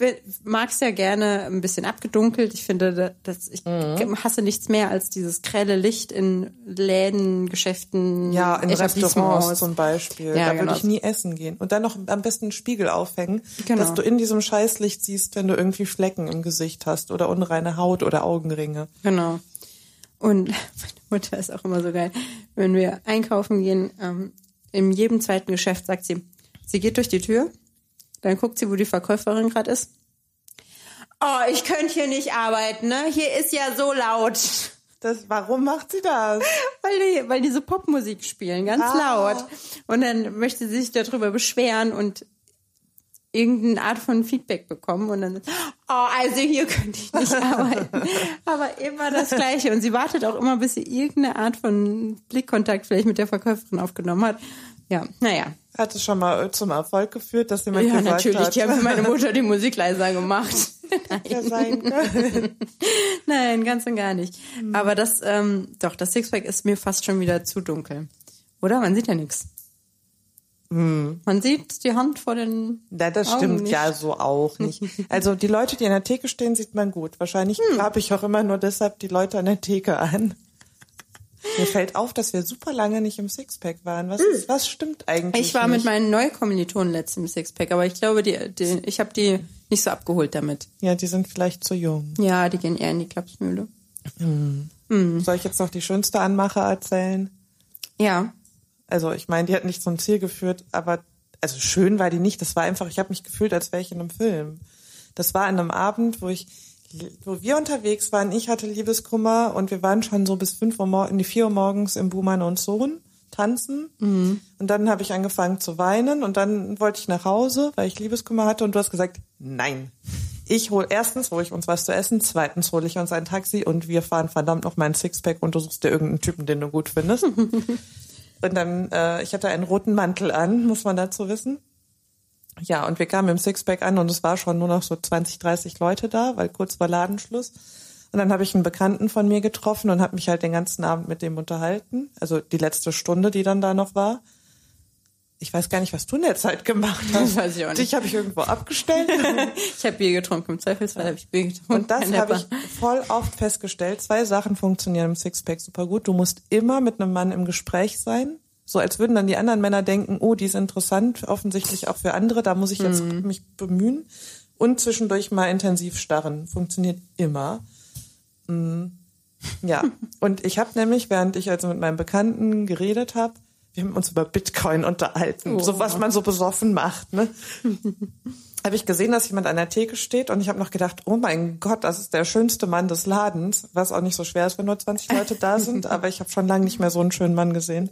mag es ja gerne ein bisschen abgedunkelt. Ich finde, dass ich mhm. hasse nichts mehr als dieses grelle Licht in Läden, Geschäften, ja, in Restaurants zum Beispiel. Ja, da genau. würde ich nie essen gehen. Und dann noch am besten einen Spiegel aufhängen, genau. dass du in diesem Scheißlicht siehst, wenn du irgendwie Flecken im Gesicht hast oder unreine Haut oder Augenringe. Genau. Und meine Mutter ist auch immer so geil. Wenn wir einkaufen gehen, ähm, in jedem zweiten Geschäft sagt sie, sie geht durch die Tür dann guckt sie, wo die Verkäuferin gerade ist. Oh, ich könnte hier nicht arbeiten, ne? Hier ist ja so laut. Das, warum macht sie das? Weil die, weil die so Popmusik spielen, ganz ah. laut. Und dann möchte sie sich darüber beschweren und irgendeine Art von Feedback bekommen und dann, oh, also hier könnte ich nicht arbeiten. Aber immer das Gleiche. Und sie wartet auch immer, bis sie irgendeine Art von Blickkontakt vielleicht mit der Verkäuferin aufgenommen hat. Ja, naja. Hat es schon mal zum Erfolg geführt, dass jemand ja, gesagt natürlich. hat? Ja, natürlich. Die haben für meine Mutter die Musik leiser gemacht. Können. Nein, ganz und gar nicht. Mhm. Aber das, ähm, doch, das Sixpack ist mir fast schon wieder zu dunkel. Oder? Man sieht ja nichts. Mhm. Man sieht die Hand vor den. Ja, das Augen stimmt nicht. ja so auch nicht. Also die Leute, die an der Theke stehen, sieht man gut. Wahrscheinlich hm. habe ich auch immer nur deshalb die Leute an der Theke an. Mir fällt auf, dass wir super lange nicht im Sixpack waren. Was, ist, was stimmt eigentlich? Ich war nicht? mit meinen Neukommilitonen letztens im Sixpack, aber ich glaube, die, die, ich habe die nicht so abgeholt damit. Ja, die sind vielleicht zu jung. Ja, die gehen eher in die Klapsmühle. Hm. Hm. Soll ich jetzt noch die schönste Anmache erzählen? Ja. Also ich meine, die hat nicht zum Ziel geführt, aber also schön war die nicht. Das war einfach, ich habe mich gefühlt, als wäre ich in einem Film. Das war an einem Abend, wo ich wo wir unterwegs waren, ich hatte Liebeskummer und wir waren schon so bis fünf Uhr morgens, die vier Uhr morgens im Buhmann und Sohn tanzen. Mhm. Und dann habe ich angefangen zu weinen und dann wollte ich nach Hause, weil ich Liebeskummer hatte und du hast gesagt, nein. Ich hol erstens hole ich uns was zu essen, zweitens hole ich uns ein Taxi und wir fahren verdammt noch mein Sixpack und du suchst dir irgendeinen Typen, den du gut findest. und dann, äh, ich hatte einen roten Mantel an, muss man dazu wissen. Ja, und wir kamen im Sixpack an und es war schon nur noch so 20, 30 Leute da, weil kurz vor Ladenschluss. Und dann habe ich einen Bekannten von mir getroffen und habe mich halt den ganzen Abend mit dem unterhalten. Also die letzte Stunde, die dann da noch war. Ich weiß gar nicht, was du in der Zeit gemacht hast. Weiß ich auch nicht. Dich habe ich irgendwo abgestellt. ich habe Bier getrunken. Im Zweifelsfall habe ich Bier getrunken. Und das habe ich voll oft festgestellt. Zwei Sachen funktionieren im Sixpack super gut. Du musst immer mit einem Mann im Gespräch sein. So als würden dann die anderen Männer denken, oh, die ist interessant, offensichtlich auch für andere, da muss ich jetzt mhm. mich bemühen. Und zwischendurch mal intensiv starren. Funktioniert immer. Mhm. Ja, und ich habe nämlich, während ich also mit meinem Bekannten geredet habe, wir haben uns über Bitcoin unterhalten, oh. so was man so besoffen macht, ne? habe ich gesehen, dass jemand an der Theke steht und ich habe noch gedacht, oh mein Gott, das ist der schönste Mann des Ladens, was auch nicht so schwer ist, wenn nur 20 Leute da sind, aber ich habe schon lange nicht mehr so einen schönen Mann gesehen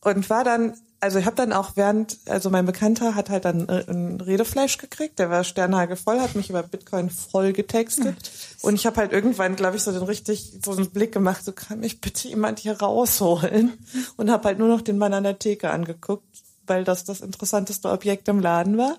und war dann, also ich habe dann auch während, also mein Bekannter hat halt dann äh, ein Redefleisch gekriegt, der war sternhagelvoll, hat mich über Bitcoin voll getextet. Und ich habe halt irgendwann, glaube ich, so den richtig so einen Blick gemacht, so kann mich bitte jemand hier rausholen? Und habe halt nur noch den Mann an der Theke angeguckt, weil das das interessanteste Objekt im Laden war.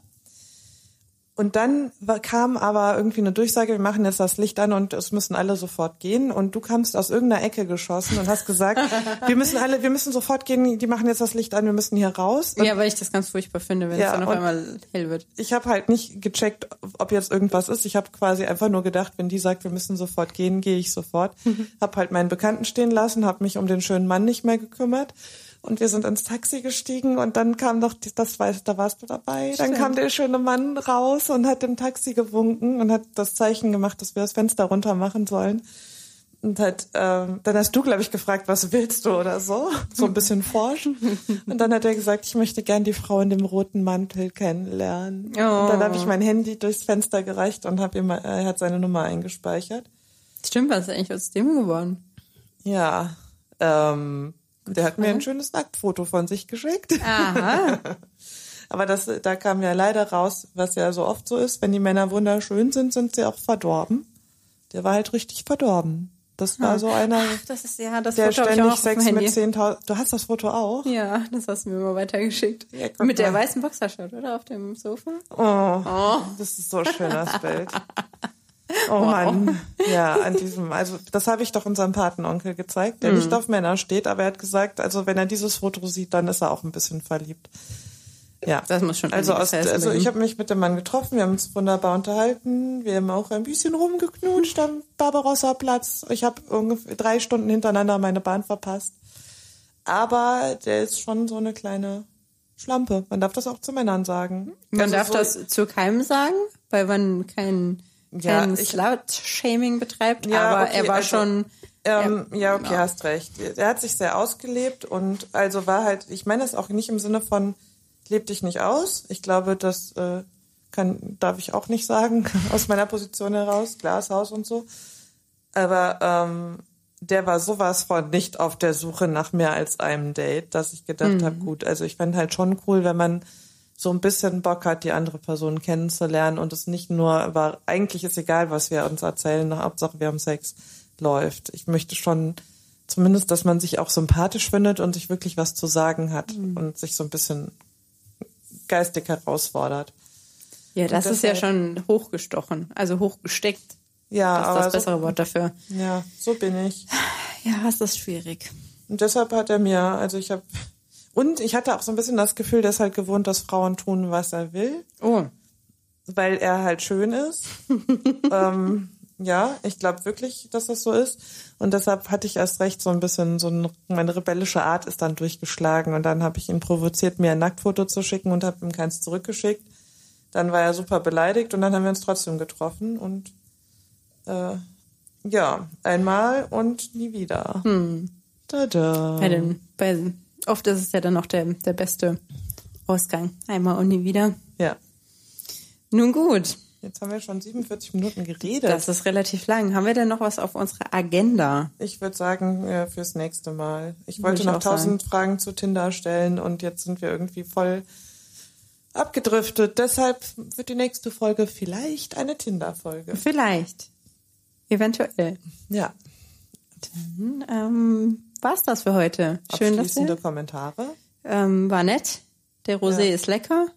Und dann kam aber irgendwie eine Durchsage, wir machen jetzt das Licht an und es müssen alle sofort gehen. Und du kamst aus irgendeiner Ecke geschossen und hast gesagt, wir müssen alle, wir müssen sofort gehen, die machen jetzt das Licht an, wir müssen hier raus. Und Ja, weil ich das ganz furchtbar finde, wenn Ja, es dann auf einmal hell wird. ich habe halt nicht gecheckt, ob jetzt irgendwas ist. Ich habe quasi einfach nur gedacht, wenn die sagt, wir müssen sofort gehen, gehe ich sofort. Hab halt meinen Bekannten stehen lassen, habe mich um den schönen Mann nicht mehr gekümmert. Und wir sind ins Taxi gestiegen und dann kam noch, das weiß, da warst du dabei. Dann Stimmt. kam der schöne Mann raus und hat dem Taxi gewunken und hat das Zeichen gemacht, dass wir das Fenster runter machen sollen. Und hat, ähm, dann hast du, glaube ich, gefragt, was willst du oder so, so ein bisschen forsch. Und dann hat er gesagt, ich möchte gern die Frau in dem roten Mantel kennenlernen. Oh. Und dann habe ich mein Handy durchs Fenster gereicht und habe ihm, er hat seine Nummer eingespeichert. Stimmt, was ist eigentlich aus dem geworden? Ja, ähm, der hat mir ein schönes Nacktfoto von sich geschickt. Aha. Aber das, da kam ja leider raus, was ja so oft so ist, wenn die Männer wunderschön sind, sind sie auch verdorben. Der war halt richtig verdorben. Das war so einer, Das ist ja das der Foto ständig Sex mit Handy. 10.000. Du hast das Foto auch? Ja, das hast du mir mal weitergeschickt. Ja, Mit der mal. weißen Boxershort, oder? Auf dem Sofa? Oh, das ist so ein schönes Bild. Oh Mann, ja, an diesem, also das habe ich doch unserem Patenonkel gezeigt, der nicht auf Männer steht, aber er hat gesagt, also wenn er dieses Foto sieht, dann ist er auch ein bisschen verliebt. Ja, Das muss schon also aus, also ich habe mich mit dem Mann getroffen, wir haben uns wunderbar unterhalten, wir haben auch ein bisschen rumgeknutscht am Barbarossa-Platz. Ich habe ungefähr drei Stunden hintereinander meine Bahn verpasst, aber der ist schon so eine kleine Schlampe. Man darf das auch zu Männern sagen. Man Also darf so- das zu keinem sagen, weil man kein, Ja, kein Slut-Shaming betreibt, Ja, aber okay, er war also- schon... Ähm, ja, okay, hast recht. Er hat sich sehr ausgelebt und also war halt, ich meine das auch nicht im Sinne von, leb dich nicht aus. Ich glaube, das äh, kann, darf ich auch nicht sagen, aus meiner Position heraus, Glashaus und so. Aber ähm, der war sowas von nicht auf der Suche nach mehr als einem Date, dass ich gedacht habe, gut, also ich fände halt schon cool, wenn man so ein bisschen Bock hat, die andere Person kennenzulernen und es nicht nur war, eigentlich ist egal, was wir uns erzählen, Hauptsache wir haben Sex, läuft. Ich möchte schon zumindest, dass man sich auch sympathisch findet und sich wirklich was zu sagen hat und sich so ein bisschen geistig herausfordert. Ja, das Und ist ja deshalb- schon hochgestochen, also hochgesteckt. Ja, Das ist aber das bessere Wort dafür. So, ja, so bin ich. Ja, ist das schwierig. Und deshalb hat er mir, also ich habe und ich hatte auch so ein bisschen das Gefühl, der ist halt gewohnt, dass Frauen tun, was er will, Oh, weil er halt schön ist. ähm, ja, ich glaube wirklich, dass das so ist. Und deshalb hatte ich erst recht so ein bisschen, so ein, meine rebellische Art ist dann durchgeschlagen. Und dann habe ich ihn provoziert, mir ein Nacktfoto zu schicken und habe ihm keins zurückgeschickt. Dann war er super beleidigt und dann haben wir uns trotzdem getroffen. Und äh, ja, einmal und nie wieder. Tada. bei den, bei, oft ist es ja dann noch der, der beste Ausgang. Einmal und nie wieder. Ja. Nun gut, Jetzt haben wir schon 47 Minuten geredet. das ist relativ lang. Haben wir denn noch was auf unserer Agenda? Ich würde sagen, ja, fürs nächste Mal. Ich wollte noch auch tausend Fragen zu Tinder stellen und jetzt sind wir irgendwie voll abgedriftet. Deshalb wird die nächste Folge vielleicht eine Tinder-Folge. Vielleicht. Eventuell. Ja. Ähm, war's das für heute? Schön, dass wir, Kommentare. ähm, war nett. Der Rosé Ja. ist lecker.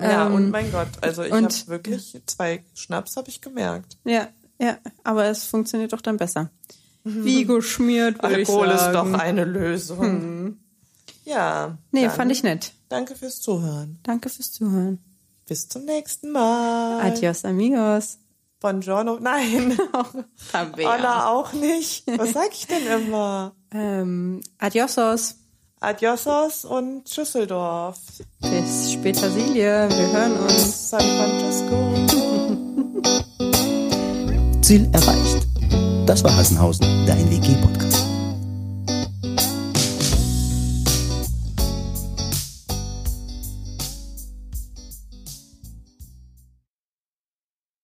ja, Ähm, und mein Gott, also ich habe wirklich zwei Schnaps habe ich gemerkt. Ja, ja, aber es funktioniert doch dann besser. Wie geschmiert, würde ich Alkohol ist sagen. doch eine Lösung. Ja. Nee, dann fand ich nett. Danke fürs Zuhören. Danke fürs Zuhören. Bis zum nächsten Mal. Adios, amigos. Buongiorno. Nein. Anna auch nicht. Was sag ich denn immer? Ähm, adiosos. Adiosos und Schüsseldorf. Bis später, Silje. Wir hören uns. San Francisco. Ziel erreicht. Das war Hassenhausen, dein WG-Podcast.